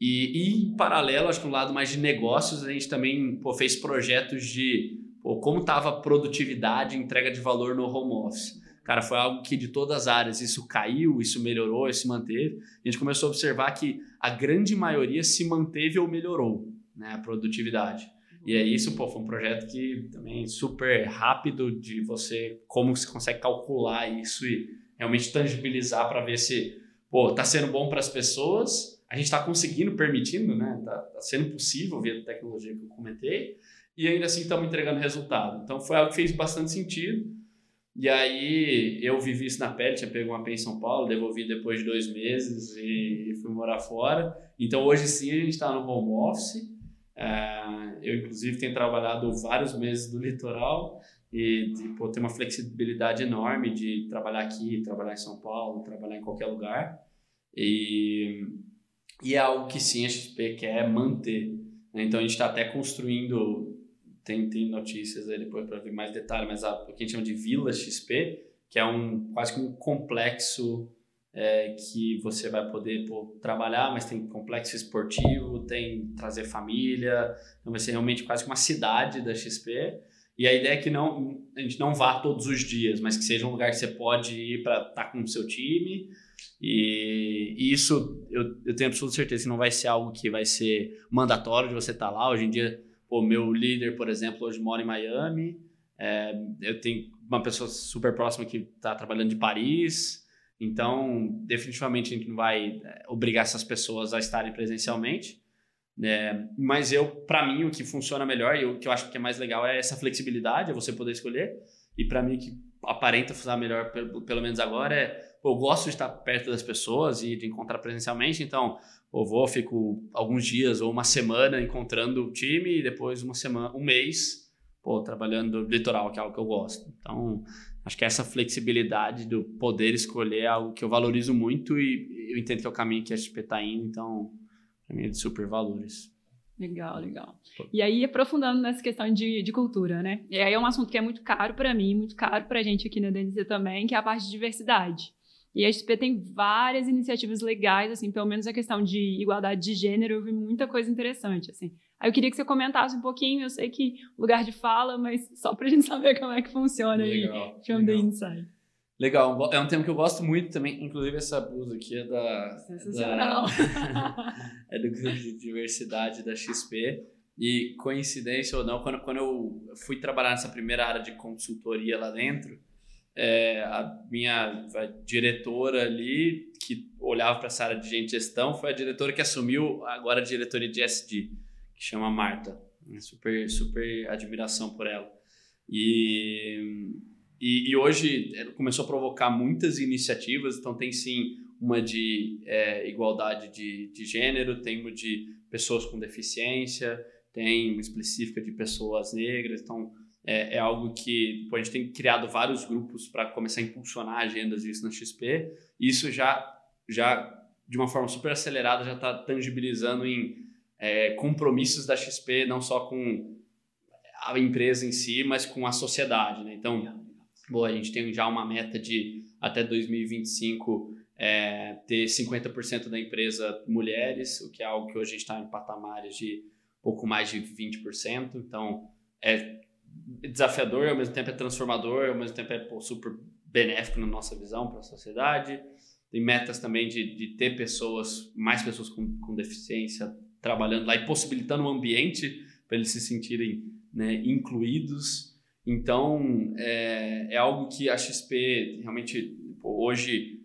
E, e, em paralelo, acho que no lado mais de negócios, a gente também pô, fez projetos de pô, como estava a produtividade entrega de valor no home office. Cara, foi algo que de todas as áreas isso caiu, isso melhorou, isso manteve. A gente começou a observar que a grande maioria se manteve ou melhorou, né, a produtividade. E é isso, pô, foi um projeto que também super rápido de você, como você consegue calcular isso e realmente tangibilizar para ver se, pô, tá sendo bom para as pessoas a gente está conseguindo, permitindo, né? Está tá sendo possível via a tecnologia que eu comentei, e ainda assim estamos entregando resultado. Então foi algo que fez bastante sentido. E aí eu vivi isso na pele, tinha pego uma pé em São Paulo, devolvi depois de dois meses e fui morar fora. Então hoje sim a gente está no home office. Uh, eu inclusive tenho trabalhado vários meses do litoral e tipo, ter uma flexibilidade enorme de trabalhar aqui, trabalhar em São Paulo, trabalhar em qualquer lugar. E e é algo que sim a XP quer manter. Né? Então a gente está até construindo, tem, tem notícias aí depois para ver mais detalhes, mas a, o que a gente chama de Vila XP, que é um quase que um complexo é, que você vai poder pô, trabalhar, mas tem complexo esportivo, tem trazer família, então vai ser realmente quase que uma cidade da XP. E a ideia é que não, a gente não vá todos os dias, mas que seja um lugar que você pode ir para estar tá com o seu time. E, e isso eu, eu, tenho absoluta certeza que não vai ser algo que vai ser mandatório de você estar tá lá. Hoje em dia, o meu líder, por exemplo, hoje mora em Miami. É, eu tenho uma pessoa super próxima que está trabalhando de Paris. Então, definitivamente a gente não vai é, obrigar essas pessoas a estarem presencialmente. É, mas eu, para mim, o que funciona melhor e o que eu acho que é mais legal é essa flexibilidade, é você poder escolher. E para mim, o que aparenta funcionar melhor, pelo, pelo menos agora, é eu gosto de estar perto das pessoas e de encontrar presencialmente. Então, eu vou, fico alguns dias ou uma semana encontrando o time e depois uma semana, um mês, pô, trabalhando no litoral, que é algo que eu gosto. Então, acho que essa flexibilidade do poder escolher é algo que eu valorizo muito e eu entendo que é o caminho que a XP está indo. Então, para mim é de super valores. Legal, legal. E aí, aprofundando nessa questão de, de cultura, né? E aí é um assunto que é muito caro para mim, muito caro para a gente aqui na DNZ também, que é a parte de diversidade. E a XP tem várias iniciativas legais, assim, pelo menos a questão de igualdade de gênero, eu vi muita coisa interessante, assim. Aí eu queria que você comentasse um pouquinho, eu sei que lugar de fala, mas só para a gente *laughs* saber como é que funciona legal, aí, from the inside. Legal, é um tema que eu gosto muito também, inclusive essa blusa aqui é da... Sensacional! Da, *laughs* é do grupo de diversidade da XP. E coincidência ou não, quando, quando eu fui trabalhar nessa primeira área de consultoria lá dentro, é, a minha a diretora ali, que olhava para essa área de gestão, foi a diretora que assumiu agora a diretoria de SD, que chama Marta. Super, super admiração por ela. E e, e hoje começou a provocar muitas iniciativas, então tem sim uma de é, igualdade de, de gênero, tem uma de pessoas com deficiência, tem uma específica de pessoas negras, então é, é algo que pô, a gente tem criado vários grupos para começar a impulsionar agendas disso na XP, isso já, já de uma forma super acelerada já está tangibilizando em é, compromissos da XP, não só com a empresa em si, mas com a sociedade, né? Então, Boa, a gente tem já uma meta de até 2025 é, ter 50% da empresa mulheres, o que é algo que hoje a gente está em patamares de pouco mais de 20%. Então, é desafiador, ao mesmo tempo é transformador, ao mesmo tempo é pô, super benéfico na nossa visão para a sociedade. Tem metas também de, de ter pessoas, mais pessoas com, com deficiência trabalhando lá e possibilitando um ambiente para eles se sentirem né, incluídos. Então, é, é algo que a XP realmente, hoje,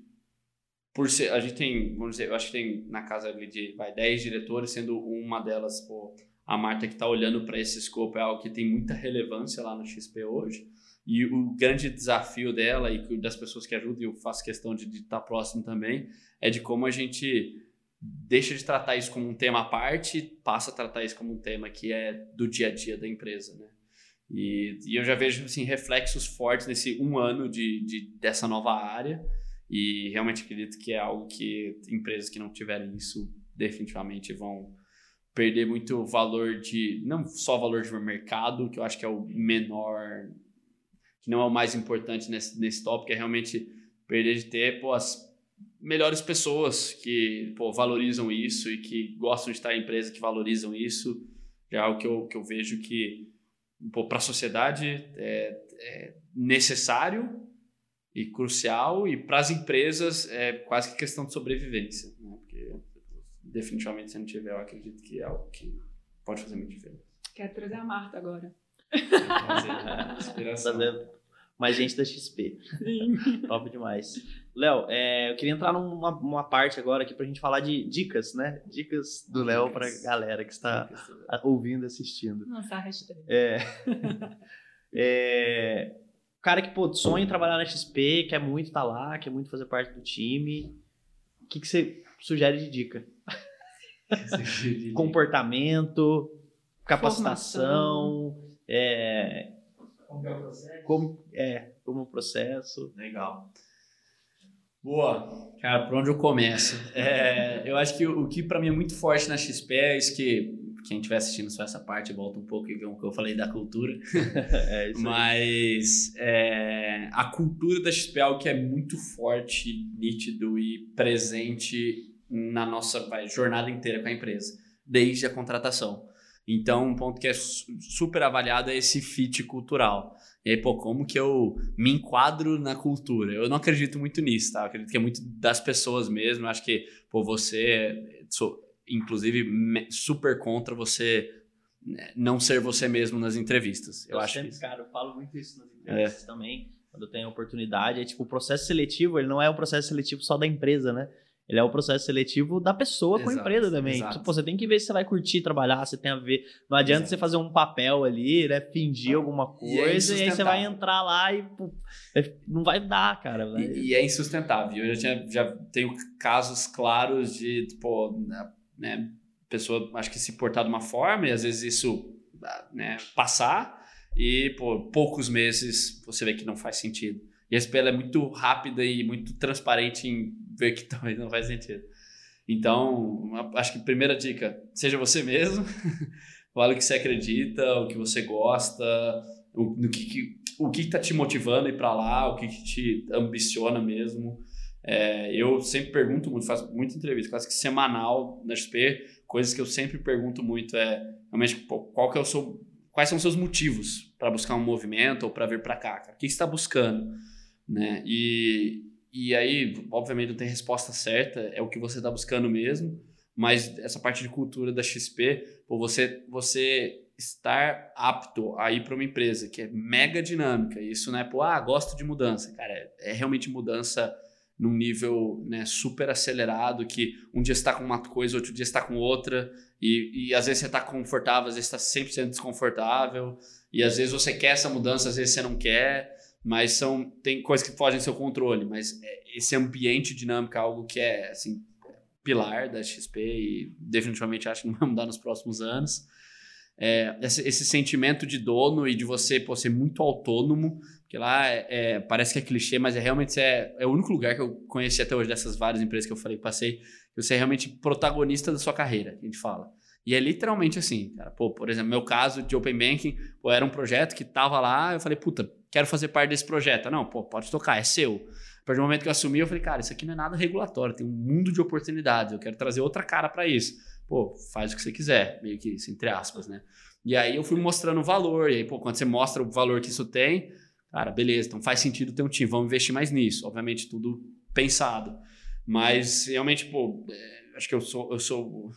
por ser, a gente tem, vamos dizer, eu acho que tem na casa de vai, 10 diretores, sendo uma delas pô, a Marta que está olhando para esse escopo, é algo que tem muita relevância lá no XP hoje. E o grande desafio dela e das pessoas que ajudam, e eu faço questão de estar tá próximo também, é de como a gente deixa de tratar isso como um tema à parte, passa a tratar isso como um tema que é do dia a dia da empresa, né? E, e eu já vejo assim, reflexos fortes nesse um ano de, de, dessa nova área. E realmente acredito que é algo que empresas que não tiverem isso definitivamente vão perder muito valor de não só valor de mercado, que eu acho que é o menor, que não é o mais importante nesse, nesse tópico, é realmente perder de ter pô, as melhores pessoas que pô, valorizam isso e que gostam de estar em empresas que valorizam isso. Já é algo que eu, que eu vejo que para a sociedade é, é, necessário e crucial e para as empresas é quase que questão de sobrevivência, definitivamente se não tiver, eu acredito que é algo que pode fazer muito diferença. Quero trazer a Marta agora. Fazer, *laughs* inspiração. Fazer mais gente da XP. Sim. *laughs* Top demais. Léo, é, eu queria entrar numa uma parte agora aqui pra gente falar de dicas, né? Dicas do Léo pra galera que está ouvindo e assistindo. Nossa, a hashtag. É, *laughs* é, cara que, pô, sonha em trabalhar na XP, quer muito estar tá lá, quer muito fazer parte do time. O que, que você sugere de dica? Comportamento, capacitação, é, como é o processo? Como, é, como o processo. Legal. Boa. Cara, por onde eu começo? É, eu acho que o, o que para mim é muito forte na XP é isso que quem estiver assistindo só essa parte volta um pouco e vê o que eu falei da cultura. *laughs* é isso Mas é, a cultura da XP é algo que é muito forte, nítido e presente na nossa vai, jornada inteira com a empresa, desde a contratação. Então, um ponto que é super avaliado é esse fit cultural. E aí, pô, como que eu me enquadro na cultura? Eu não acredito muito nisso, tá? Eu acredito que é muito das pessoas mesmo. Eu acho que, pô, você, sou, inclusive, super contra você né, não ser você mesmo nas entrevistas. Eu, eu acho sempre, que... cara, eu falo muito isso nas entrevistas é. também, quando eu tenho oportunidade. É tipo, o processo seletivo, ele não é um processo seletivo só da empresa, né? Ele é o processo seletivo da pessoa exato, com a empresa também. Exato. Pô, você tem que ver se você vai curtir trabalhar, se tem a ver. Não adianta exato. você fazer um papel ali, né? Fingir alguma coisa, e, é e aí você vai entrar lá e pô, é, não vai dar, cara. Vai... E, e, é insustentável. Eu já, tinha, já tenho casos claros de, tipo, né, pessoa acho que se portar de uma forma e às vezes isso né, passar e por poucos meses você vê que não faz sentido. E a SPL é muito rápida e muito transparente em ver que *laughs* talvez não faz sentido. Então, acho que primeira dica, seja você mesmo, *laughs* fala o que você acredita, o que você gosta, o, no que, que, o que está te motivando ir para lá, o que, que te ambiciona mesmo. É, eu sempre pergunto muito, faço muita entrevista, quase que semanal na XP, coisas que eu sempre pergunto muito é realmente qual que é o seu, quais são os seus motivos para buscar um movimento ou para vir para cá, cara? O que você está buscando, né? E, e aí, obviamente, não tem resposta certa, é o que você está buscando mesmo, mas essa parte de cultura da XP, pô, você, você estar apto a ir para uma empresa que é mega dinâmica, isso não é, pô, ah, gosto de mudança, cara, é, é realmente mudança num nível né, super acelerado, que um dia está com uma coisa, outro dia está com outra, e, e às vezes você está confortável, às vezes está 100% desconfortável, e às vezes você quer essa mudança, às vezes você não quer, mas são tem coisas que fogem do seu controle, mas é, esse ambiente dinâmico é algo que é assim pilar da XP e definitivamente acho que não vai mudar nos próximos anos. É, esse, esse, sentimento de dono e de você pô, ser muito autônomo, que lá é, é, parece que é clichê, mas é realmente é, é o único lugar que eu conheci até hoje dessas várias empresas que eu falei que passei, que você é realmente protagonista da sua carreira, a gente fala. E é literalmente assim, cara. Pô, por exemplo, meu caso de Open Banking, pô, era um projeto que tava lá, eu falei, puta, quero fazer parte desse projeto. Não, pô, pode tocar, é seu. A partir do momento que eu assumi, eu falei, cara, isso aqui não é nada regulatório, tem um mundo de oportunidades, eu quero trazer outra cara para isso. Pô, faz o que você quiser, meio que isso, entre aspas, né? E aí eu fui mostrando o valor, e aí, pô, quando você mostra o valor que isso tem, cara, beleza, então faz sentido ter um time, vamos investir mais nisso. Obviamente, tudo pensado. Mas realmente, pô, é, acho que eu sou, eu sou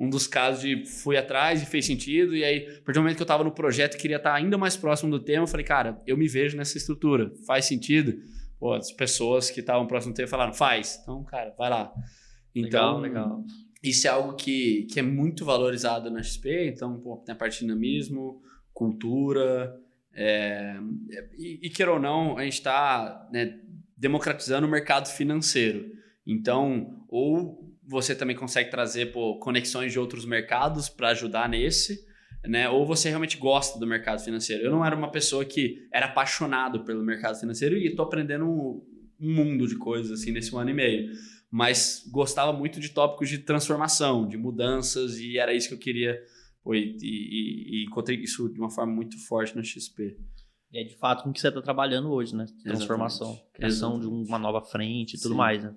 um dos casos de fui atrás e fez sentido. E aí, a partir do momento que eu estava no projeto e queria estar ainda mais próximo do tema, eu falei, cara, eu me vejo nessa estrutura, faz sentido? Pô, as pessoas que estavam próximo do tema falaram, faz. Então, cara, vai lá. Então, legal, legal. Isso é algo que, que é muito valorizado na XP. Então, pô, tem a parte de dinamismo, cultura. É, e, e, queira ou não, a gente está né, democratizando o mercado financeiro. Então, ou você também consegue trazer pô, conexões de outros mercados para ajudar nesse, né? Ou você realmente gosta do mercado financeiro. Eu não era uma pessoa que era apaixonado pelo mercado financeiro e estou aprendendo um, um mundo de coisas assim nesse um ano e meio. Mas gostava muito de tópicos de transformação, de mudanças, e era isso que eu queria. Pô, e, e, e encontrei isso de uma forma muito forte na XP. E é de fato com que você está trabalhando hoje, né? Transformação, Exatamente. criação Exatamente. de uma nova frente e tudo Sim. mais, né?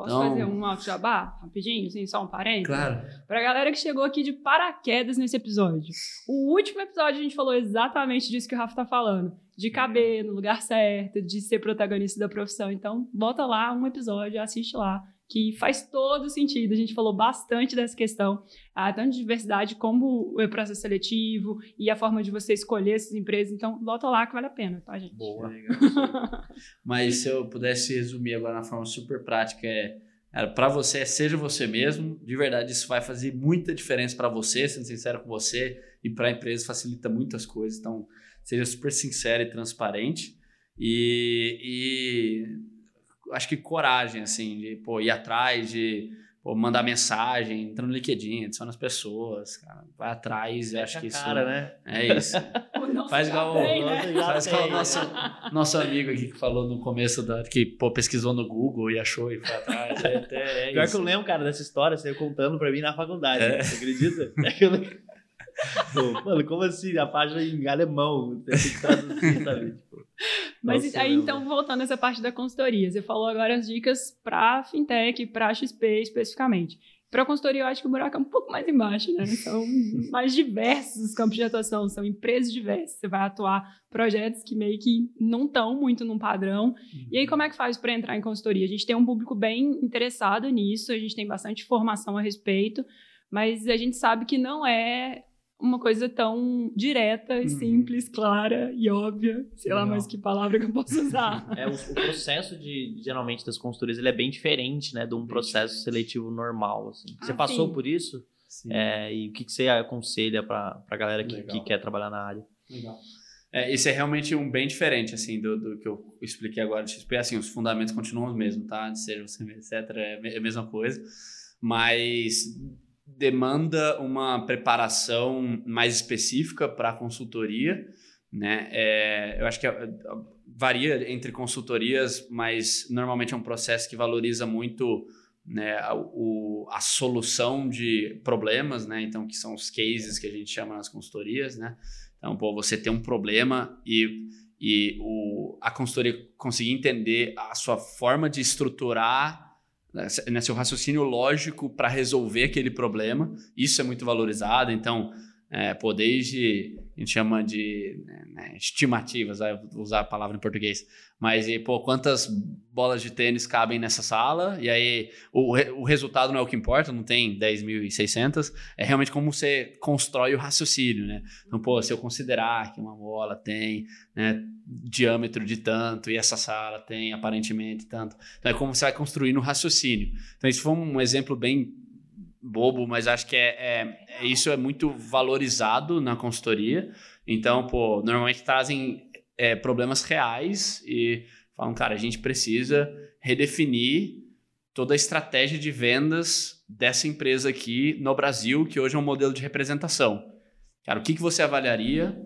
Posso então... fazer um alto jabá, rapidinho, assim, só um parênteses? Claro. Pra galera que chegou aqui de paraquedas nesse episódio. O último episódio a gente falou exatamente disso que o Rafa tá falando. De caber no lugar certo, de ser protagonista da profissão. Então, bota lá um episódio, assiste lá que faz todo sentido. A gente falou bastante dessa questão, ah, tanto de diversidade como o processo seletivo e a forma de você escolher essas empresas. Então, volta lá que vale a pena, tá, gente? Boa. *laughs* Mas se eu pudesse resumir agora na forma super prática, é para você, seja você mesmo, de verdade, isso vai fazer muita diferença para você, sendo sincero com você, e para a empresa facilita muitas coisas. Então, seja super sincero e transparente. E, e acho que coragem, assim, de pô, ir atrás, de pô, mandar mensagem, entrar no LinkedIn, adiciona as pessoas, cara, vai atrás, eu acho que isso. Cara, né? É isso. *laughs* faz igual, bem, né? faz igual o nosso, nosso amigo aqui que falou no começo da, que pô, pesquisou no Google e achou e foi atrás. É, até, é Pior isso. que eu lembro, cara, dessa história, você contando pra mim na faculdade. É. Você acredita? É que eu Pô, *laughs* mano, como assim? A página em alemão, tem que traduzir, sabe? Tipo, Mas nossa, aí, então, voltando essa parte da consultoria, você falou agora as dicas para fintech, para XP especificamente. Para a consultoria, eu acho que o buraco é um pouco mais embaixo, né? São mais diversos os campos de atuação, são empresas diversas. Você vai atuar projetos que meio que não estão muito num padrão. Uhum. E aí, como é que faz para entrar em consultoria? A gente tem um público bem interessado nisso, a gente tem bastante informação a respeito, mas a gente sabe que não é uma coisa tão direta e uhum. simples, clara e óbvia. Sei Legal. lá mais que palavra que eu posso usar. *laughs* É, o, o, processo de, geralmente, das consultorias, ele é bem diferente, né, de um processo seletivo normal, assim. Você ah, passou sim. por isso? É, e o que, que você aconselha para a galera que, que, quer trabalhar na área? Legal. É, esse é realmente um bem diferente, assim, do, do que eu expliquei agora de XP. Assim, os fundamentos continuam os mesmos, tá? De ser você, etc. É a mesma coisa. Mas demanda uma preparação mais específica para a consultoria, né? É, eu acho que é, varia entre consultorias, mas normalmente é um processo que valoriza muito né, a, o, a solução de problemas, né? Então, que são os cases que a gente chama nas consultorias, né? Então, pô, você tem um problema e, e o, a consultoria conseguir entender a sua forma de estruturar né, né, seu raciocínio lógico para resolver aquele problema. Isso é muito valorizado. Então, é, pô, desde a gente chama de né, né estimativas, vai usar a palavra em português, mas e, pô, quantas bolas de tênis cabem nessa sala? E aí o, o resultado não é o que importa, não tem 10.600, é realmente como você constrói o raciocínio, né? Então, pô, se eu considerar que uma bola tem né, diâmetro de tanto e essa sala tem aparentemente tanto, então é como você vai construir no raciocínio. Então, isso foi um exemplo bem bobo, mas acho que é, é, é, isso é muito valorizado na consultoria. Então, pô, normalmente trazem é, problemas reais e falam, cara, a gente precisa redefinir toda a estratégia de vendas dessa empresa aqui no Brasil, que hoje é um modelo de representação. Cara, o que, que você avaliaria?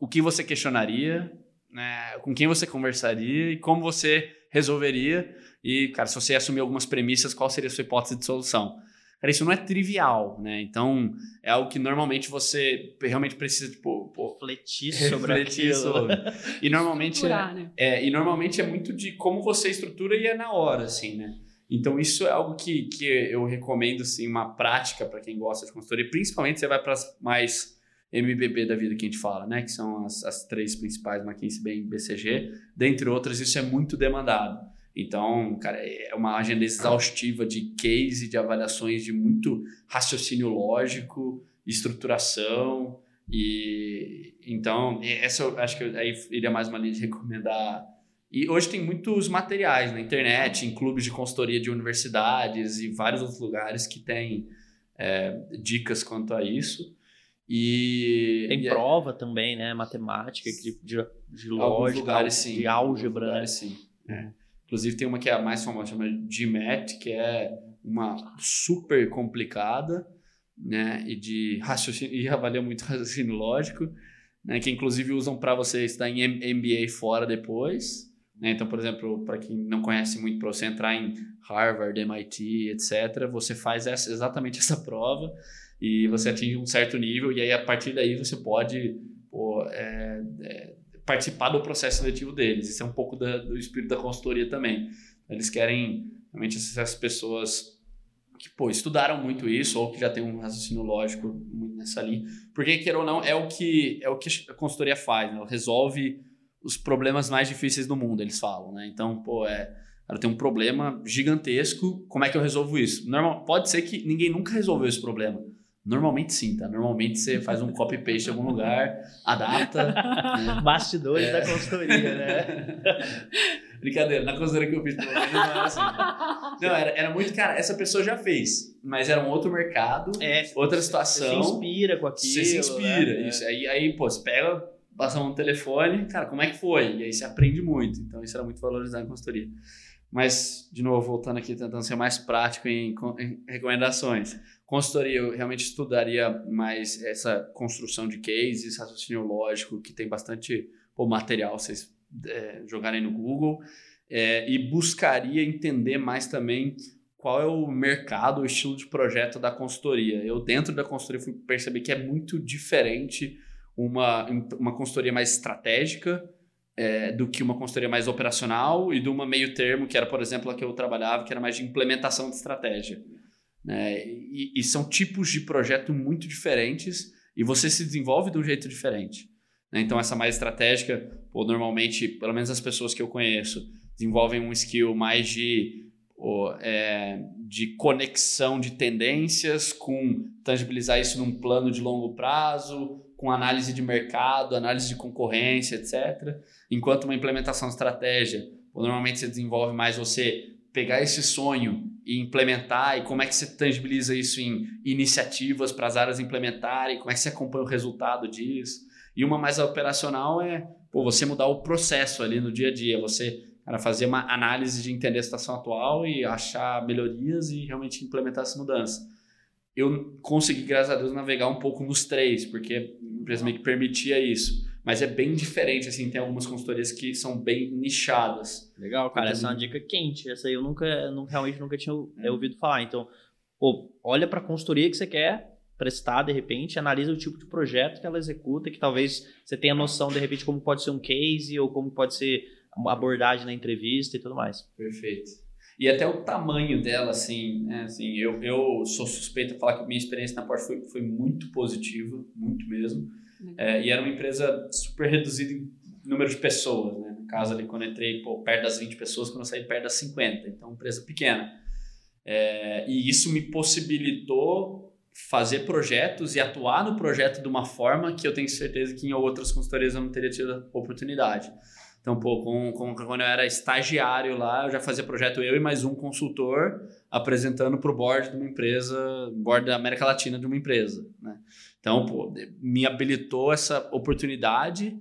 O que você questionaria? Né? Com quem você conversaria? E como você resolveria? E, cara, se você assumir algumas premissas, qual seria a sua hipótese de solução? Cara, isso não é trivial, né? Então, é algo que normalmente você realmente precisa, tipo, pô, refletir sobre refletir aquilo. Sobre. E normalmente, é, né? é, e normalmente é muito de como você estrutura e é na hora, assim, né? Então, isso é algo que, que eu recomendo, assim, uma prática para quem gosta de consultoria. Principalmente, você vai para mais MBB da vida que a gente fala, né? Que são as, as três principais, McKinsey, bem BCG. Dentre outras, isso é muito demandado. Então, cara, é uma agenda exaustiva de case, de avaliações de muito raciocínio lógico, estruturação. E então, essa eu acho que eu, aí iria mais uma linha de recomendar. E hoje tem muitos materiais na internet, em clubes de consultoria de universidades e vários outros lugares que têm é, dicas quanto a isso. E tem e prova é... também, né? Matemática, de, de, de lógica, lugares, sim. de álgebra, lugares, né? Sim. É. Inclusive tem uma que é a mais famosa, chama GMAT, que é uma super complicada, né, e de raciocínio, e avalia muito *laughs* raciocínio lógico, né, que inclusive usam para você estudar em MBA fora depois. Né? Então, por exemplo, para quem não conhece muito, para você entrar em Harvard, MIT, etc., você faz essa, exatamente essa prova e você atinge um certo nível, e aí a partir daí você pode pô, é, é, participar do processo seletivo deles. Isso é um pouco da, do espírito da consultoria também. Eles querem realmente essas pessoas que pô, estudaram muito isso ou que já tem um raciocínio lógico muito nessa linha. Porque, queira ou não, é o que, é o que a consultoria faz. Né? Ela resolve os problemas mais difíceis do mundo, eles falam. Né? Então, pô, é, ela tem um problema gigantesco, como é que eu resolvo isso? Normal, pode ser que ninguém nunca resolveu esse problema. Normalmente sim, tá? Normalmente você faz um copy-paste em algum lugar, adapta. Né? *laughs* Bastidores é. da consultoria, né? *laughs* Brincadeira, na consultoria que eu fiz, pelo menos não era assim. Não, era, era muito, cara, essa pessoa já fez, mas era um outro mercado, é, outra situação. Você se inspira com aquilo. Você se inspira, né? isso. Aí, aí, pô, você pega, passa um telefone, cara, como é que foi? E aí você aprende muito. Então isso era muito valorizado na consultoria. Mas, de novo, voltando aqui, tentando ser mais prático em, em recomendações. Consultoria, eu realmente estudaria mais essa construção de cases, raciocínio lógico, que tem bastante pô, material, vocês é, jogarem no Google. É, e buscaria entender mais também qual é o mercado, o estilo de projeto da consultoria. Eu, dentro da consultoria, fui perceber que é muito diferente uma, uma consultoria mais estratégica é, do que uma consultoria mais operacional e de uma meio termo, que era, por exemplo, a que eu trabalhava, que era mais de implementação de estratégia. Né? E, e são tipos de projeto muito diferentes e você se desenvolve de um jeito diferente. Né? Então, essa mais estratégica, pô, normalmente, pelo menos as pessoas que eu conheço, desenvolvem um skill mais de, pô, é, de conexão de tendências, com tangibilizar isso num plano de longo prazo, com análise de mercado, análise de concorrência, etc. Enquanto uma implementação estratégia, pô, normalmente você desenvolve mais você pegar esse sonho e implementar e como é que você tangibiliza isso em iniciativas para as áreas implementarem, como é que você acompanha o resultado disso. E uma mais operacional é pô, você mudar o processo ali no dia a dia, você cara, fazer uma análise de entender a situação atual e achar melhorias e realmente implementar essa mudança. Eu consegui, graças a Deus, navegar um pouco nos três, porque a empresa meio que permitia isso mas é bem diferente, assim, tem algumas consultorias que são bem nichadas. Legal, cara, essa é uma dica quente, essa aí eu nunca, nunca realmente nunca tinha é. ouvido falar, então, pô, olha para a consultoria que você quer prestar, de repente, analisa o tipo de projeto que ela executa, que talvez você tenha noção, de repente, como pode ser um case, ou como pode ser uma abordagem na entrevista e tudo mais. Perfeito. E até o tamanho dela, assim, né? assim eu, eu sou suspeito de falar que a minha experiência na Porsche foi, foi muito positiva, muito mesmo. É, e era uma empresa super reduzida em número de pessoas, né? No caso ali, quando eu entrei pô, perto das 20 pessoas, quando eu saí perto das 50. Então, empresa pequena. É, e isso me possibilitou fazer projetos e atuar no projeto de uma forma que eu tenho certeza que em outras consultorias eu não teria tido oportunidade. Então, pô, com, com, quando eu era estagiário lá, eu já fazia projeto eu e mais um consultor apresentando para o board de uma empresa, board da América Latina de uma empresa, né? Então, pô, me habilitou essa oportunidade.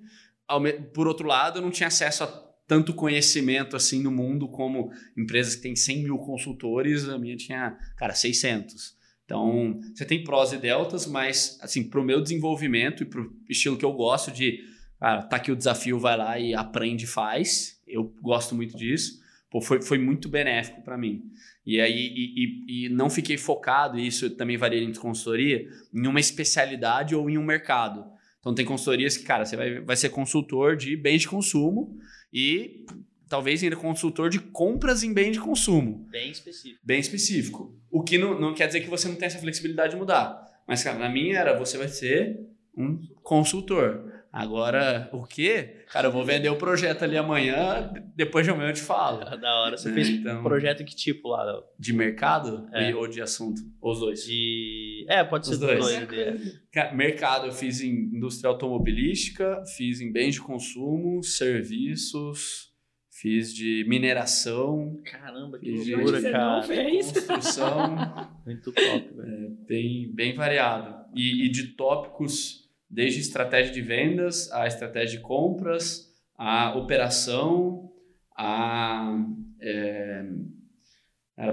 Por outro lado, eu não tinha acesso a tanto conhecimento assim no mundo como empresas que têm 100 mil consultores, a minha tinha, cara, 600. Então, você tem prós e deltas, mas, assim, para o meu desenvolvimento e para o estilo que eu gosto de, cara, tá aqui o desafio, vai lá e aprende e faz. Eu gosto muito disso. Pô, foi, foi muito benéfico para mim. E aí e, e, e, não fiquei focado, e isso também varia entre consultoria, em uma especialidade ou em um mercado. Então tem consultorias que, cara, você vai, vai ser consultor de bens de consumo e talvez ainda consultor de compras em bem de consumo. Bem específico. Bem específico. O que não, não quer dizer que você não tem essa flexibilidade de mudar. Mas, cara, na minha era, você vai ser um consultor. Agora, o quê? Cara, eu vou vender o projeto ali amanhã, depois de amanhã eu te falo. *laughs* Da hora. Você é, fez então, projeto que tipo lá? De mercado é. ou de assunto? Os dois? De... É, pode Os ser dois. dois. Cara, mercado eu fiz em indústria automobilística, fiz em bens de consumo, serviços, fiz de mineração. Caramba, que loucura, cara. Construção. *laughs* Muito top, velho. É, bem, bem variado. E, e de tópicos desde estratégia de vendas, a estratégia de compras, a operação, a é,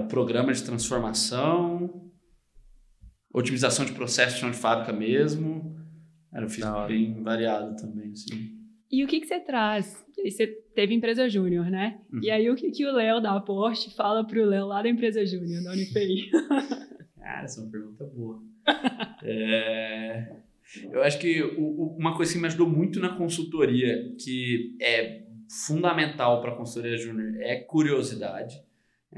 programa de transformação, otimização de processo de chão de fábrica mesmo. Era, eu fiz bem variado também, assim. E o que, que você traz? Você teve empresa júnior, né? Uhum. E aí o que, que o Léo da Porsche fala pro Léo lá da empresa júnior, da Unipay? *laughs* Cara, essa é uma pergunta boa. *laughs* é... Eu acho que o, uma coisa que me ajudou muito na consultoria, que é fundamental para a consultoria júnior, é curiosidade.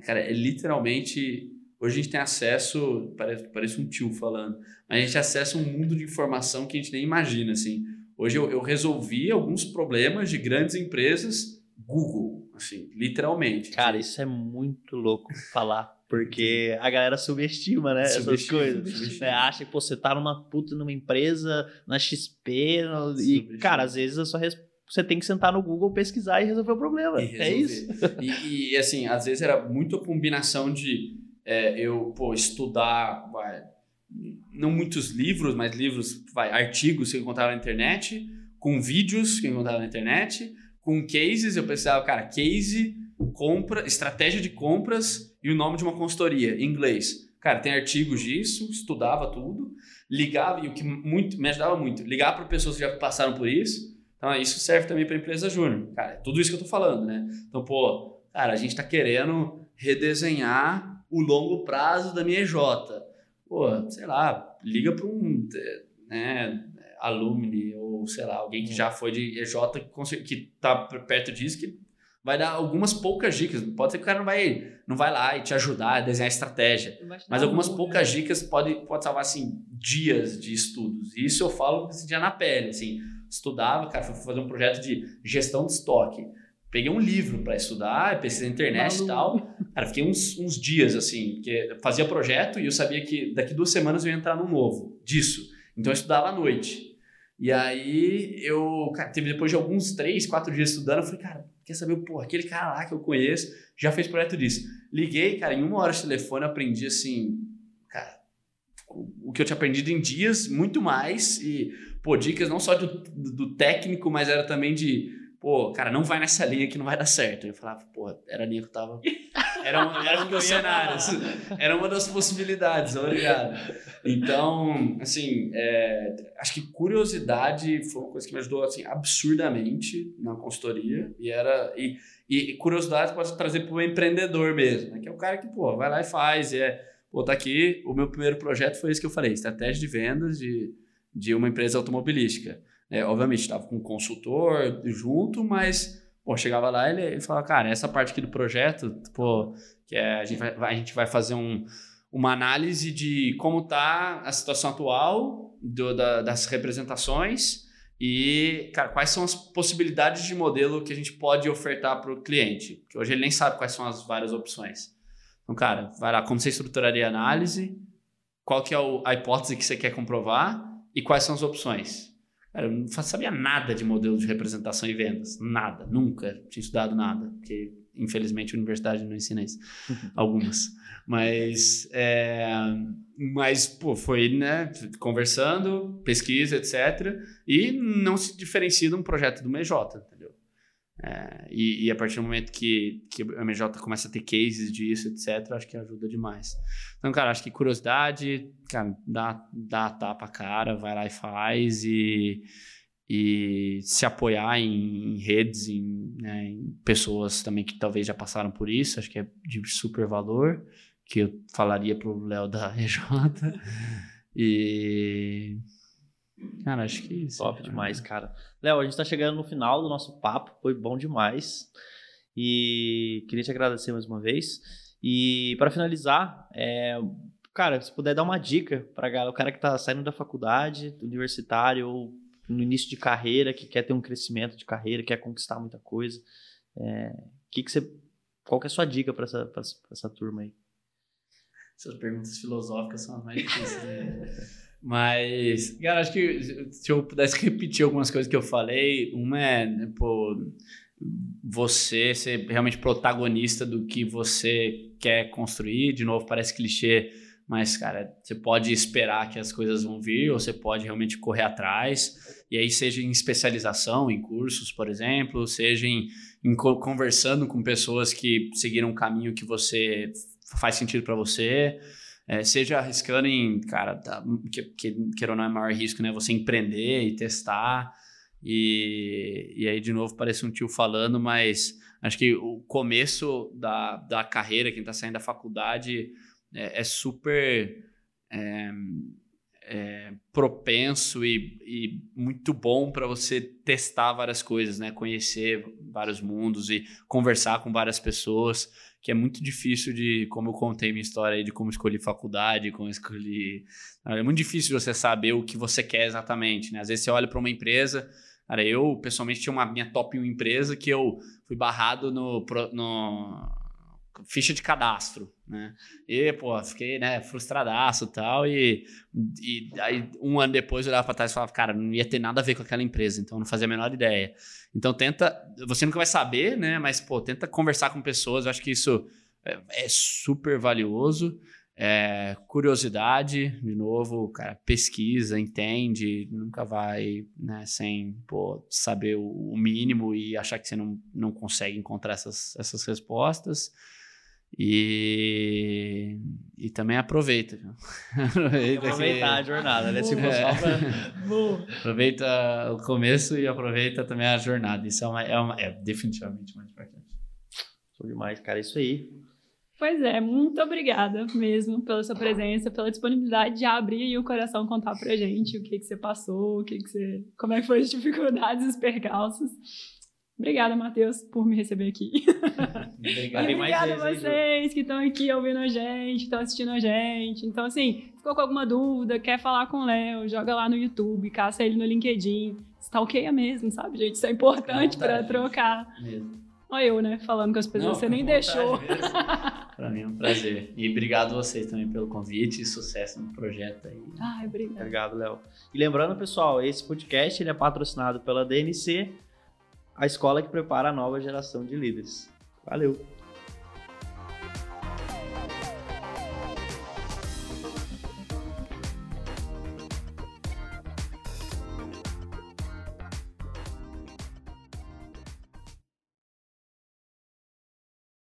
Cara, é literalmente. Hoje a gente tem acesso, parece, parece um tio falando, mas a gente acessa um mundo de informação que a gente nem imagina. Assim. Hoje eu, eu resolvi alguns problemas de grandes empresas Google, assim, literalmente. Cara, isso é muito louco falar. Porque a galera subestima, né? Subestima, essas coisas. Subestima. É, acha que pô, você tá numa puta numa empresa, na XP, no, e, cara, às vezes a sua você tem que sentar no Google, pesquisar e resolver o problema. É isso. E, e, assim, às vezes era muito a combinação de é, eu pô, estudar, vai, não muitos livros, mas livros, vai, artigos que eu encontrava na internet, com vídeos que eu encontrava na internet, com cases, eu pensava, cara, case, compra, estratégia de compras e o nome de uma consultoria em inglês. Cara, tem artigos disso, estudava tudo, ligava, e o que muito, me ajudava muito, ligar para pessoas que já passaram por isso. Então, isso serve também para empresa júnior. Cara, é tudo isso que eu tô falando, né? Então, pô, cara, a gente está querendo redesenhar o longo prazo da minha EJ. Pô, sei lá, liga para um né, alumni ou, sei lá, alguém que já foi de EJ que está perto disso, que vai dar algumas poucas dicas. Pode ser que o cara não vai, não vai lá e te ajudar a desenhar estratégia, mas algumas poucas dicas pode, pode salvar assim dias de estudos. E isso eu falo dia na pele, assim, estudava, cara, fui fazer um projeto de gestão de estoque. Peguei um livro para estudar, pesquisei na internet Malu. e tal. Cara, fiquei uns, uns dias assim, porque fazia projeto e eu sabia que daqui duas semanas eu ia entrar no novo disso. Então eu estudava à noite. E aí eu, cara, teve depois de alguns três, quatro dias estudando, eu falei, cara, quer saber, pô, aquele cara lá que eu conheço já fez projeto disso. Liguei, cara, em uma hora de telefone aprendi assim, cara, o que eu tinha aprendido em dias, muito mais. E, pô, dicas não só do, do técnico, mas era também de pô, cara, não vai nessa linha que não vai dar certo. Eu falava, pô, era a linha que eu tava. *laughs* Era, um, era um dos cenários. Era uma das possibilidades, obrigado. Então, assim, é, acho que curiosidade foi uma coisa que me ajudou assim, absurdamente na consultoria. E era. E, e curiosidade pode trazer para o empreendedor mesmo, né? que é o cara que, pô, vai lá e faz. E é, pô, tá aqui. O meu primeiro projeto foi esse que eu falei: estratégia de vendas de, de uma empresa automobilística. É, obviamente, estava com um consultor junto, mas pô, chegava lá ele, ele falava, cara, essa parte aqui do projeto, pô, que é, a, gente vai, a gente vai fazer um, uma análise de como está a situação atual do, da, das representações e, cara, quais são as possibilidades de modelo que a gente pode ofertar para o cliente, porque hoje ele nem sabe quais são as várias opções. Então, cara, vai lá, como você estruturaria a análise, qual que é a hipótese que você quer comprovar e quais são as opções. Cara, eu não sabia nada de modelo de representação e vendas. Nada. Nunca tinha estudado nada. Porque, infelizmente, a universidade não ensina isso. *laughs* Algumas. Mas, é, mas pô, foi né, conversando, pesquisa, etc. E não se diferencia de um projeto do MJ, entendeu? É, e, e, a partir do momento que, que a MJ começa a ter cases disso, etc., acho que ajuda demais. Então, cara, acho que curiosidade, cara, dá, dá tapa a cara, vai lá e faz, e, e se apoiar em, em redes, em, né, em, pessoas também que talvez já passaram por isso, acho que é de super valor, que eu falaria pro Léo da *laughs* RJ. e Cara, acho que isso. Top demais, cara. Léo, a gente tá chegando no final do nosso papo, foi bom demais. E queria te agradecer mais uma vez. E para finalizar, é, cara, se puder dar uma dica para o cara que tá saindo da faculdade, universitário ou no início de carreira, que quer ter um crescimento de carreira, quer conquistar muita coisa, é, que que você, qual que é a sua dica para essa, pra essa turma aí? Essas perguntas filosóficas são as mais difíceis. Né? *laughs* Mas, cara, acho que se eu pudesse repetir algumas coisas que eu falei, uma é, né, pô, você ser realmente protagonista do que você quer construir. De novo, parece clichê, mas, cara, você pode esperar que as coisas vão vir, ou você pode realmente correr atrás. E aí, seja em especialização, em cursos, por exemplo, seja em, em conversando com pessoas que seguiram um caminho que você faz sentido para você. É, seja arriscando em, cara, tá, que, que, que ou não é maior risco, né? Você empreender e testar. E, e aí, de novo, parece um tio falando, mas acho que o começo da, da carreira, quem está saindo da faculdade, é, é super é, é, propenso e, e, muito bom para você testar várias coisas, né? Conhecer vários mundos e conversar com várias pessoas que é muito difícil de, como eu contei minha história aí, de como escolhi faculdade, como escolhi. É muito difícil você saber o que você quer exatamente, né? Às vezes você olha para uma empresa. Cara, eu pessoalmente tinha uma minha top 1 empresa que eu fui barrado no, no ficha de cadastro, né? E, pô, fiquei, né, frustradaço e tal, e, aí um ano depois eu olhava para trás e falava, cara, não ia ter nada a ver com aquela empresa, então não fazia a menor ideia. Então tenta, você nunca vai saber, né, mas, pô, tenta conversar com pessoas, eu acho que isso é, é super valioso, é, curiosidade, de novo, cara, pesquisa, entende, nunca vai, né, sem, pô, saber o, o mínimo e achar que você não, não consegue encontrar essas, essas respostas. E, e também aproveita. *laughs* aproveita Aproveitar que... a jornada, né? Se for é. *laughs* pra... aproveita o começo e aproveita também a jornada. Isso é, uma, é, uma, é definitivamente mais importante. Sou demais, cara. Isso aí. Pois é, muito obrigada mesmo pela sua presença, pela disponibilidade de abrir o coração contar pra gente o que, que você passou, o que, que você. como é que foi as dificuldades, os percalços. Obrigada, Matheus, por me receber aqui. *laughs* Obrigado. Obrigada a vocês que estão aqui ouvindo a gente, estão assistindo a gente. Então, assim, ficou com alguma dúvida, quer falar com o Léo, joga lá no YouTube, caça ele no LinkedIn. Stalkeia mesmo, sabe, gente? Isso é importante vontade, trocar. Mesmo. Olha eu, né, falando com as pessoas, Não, você nem deixou. *laughs* Pra mim é um prazer. E obrigado a vocês também pelo convite e sucesso no projeto aí. Ai, obrigada. Obrigado, Léo. E lembrando, pessoal, esse podcast ele é patrocinado pela DNC, a escola que prepara a nova geração de líderes. Valeu!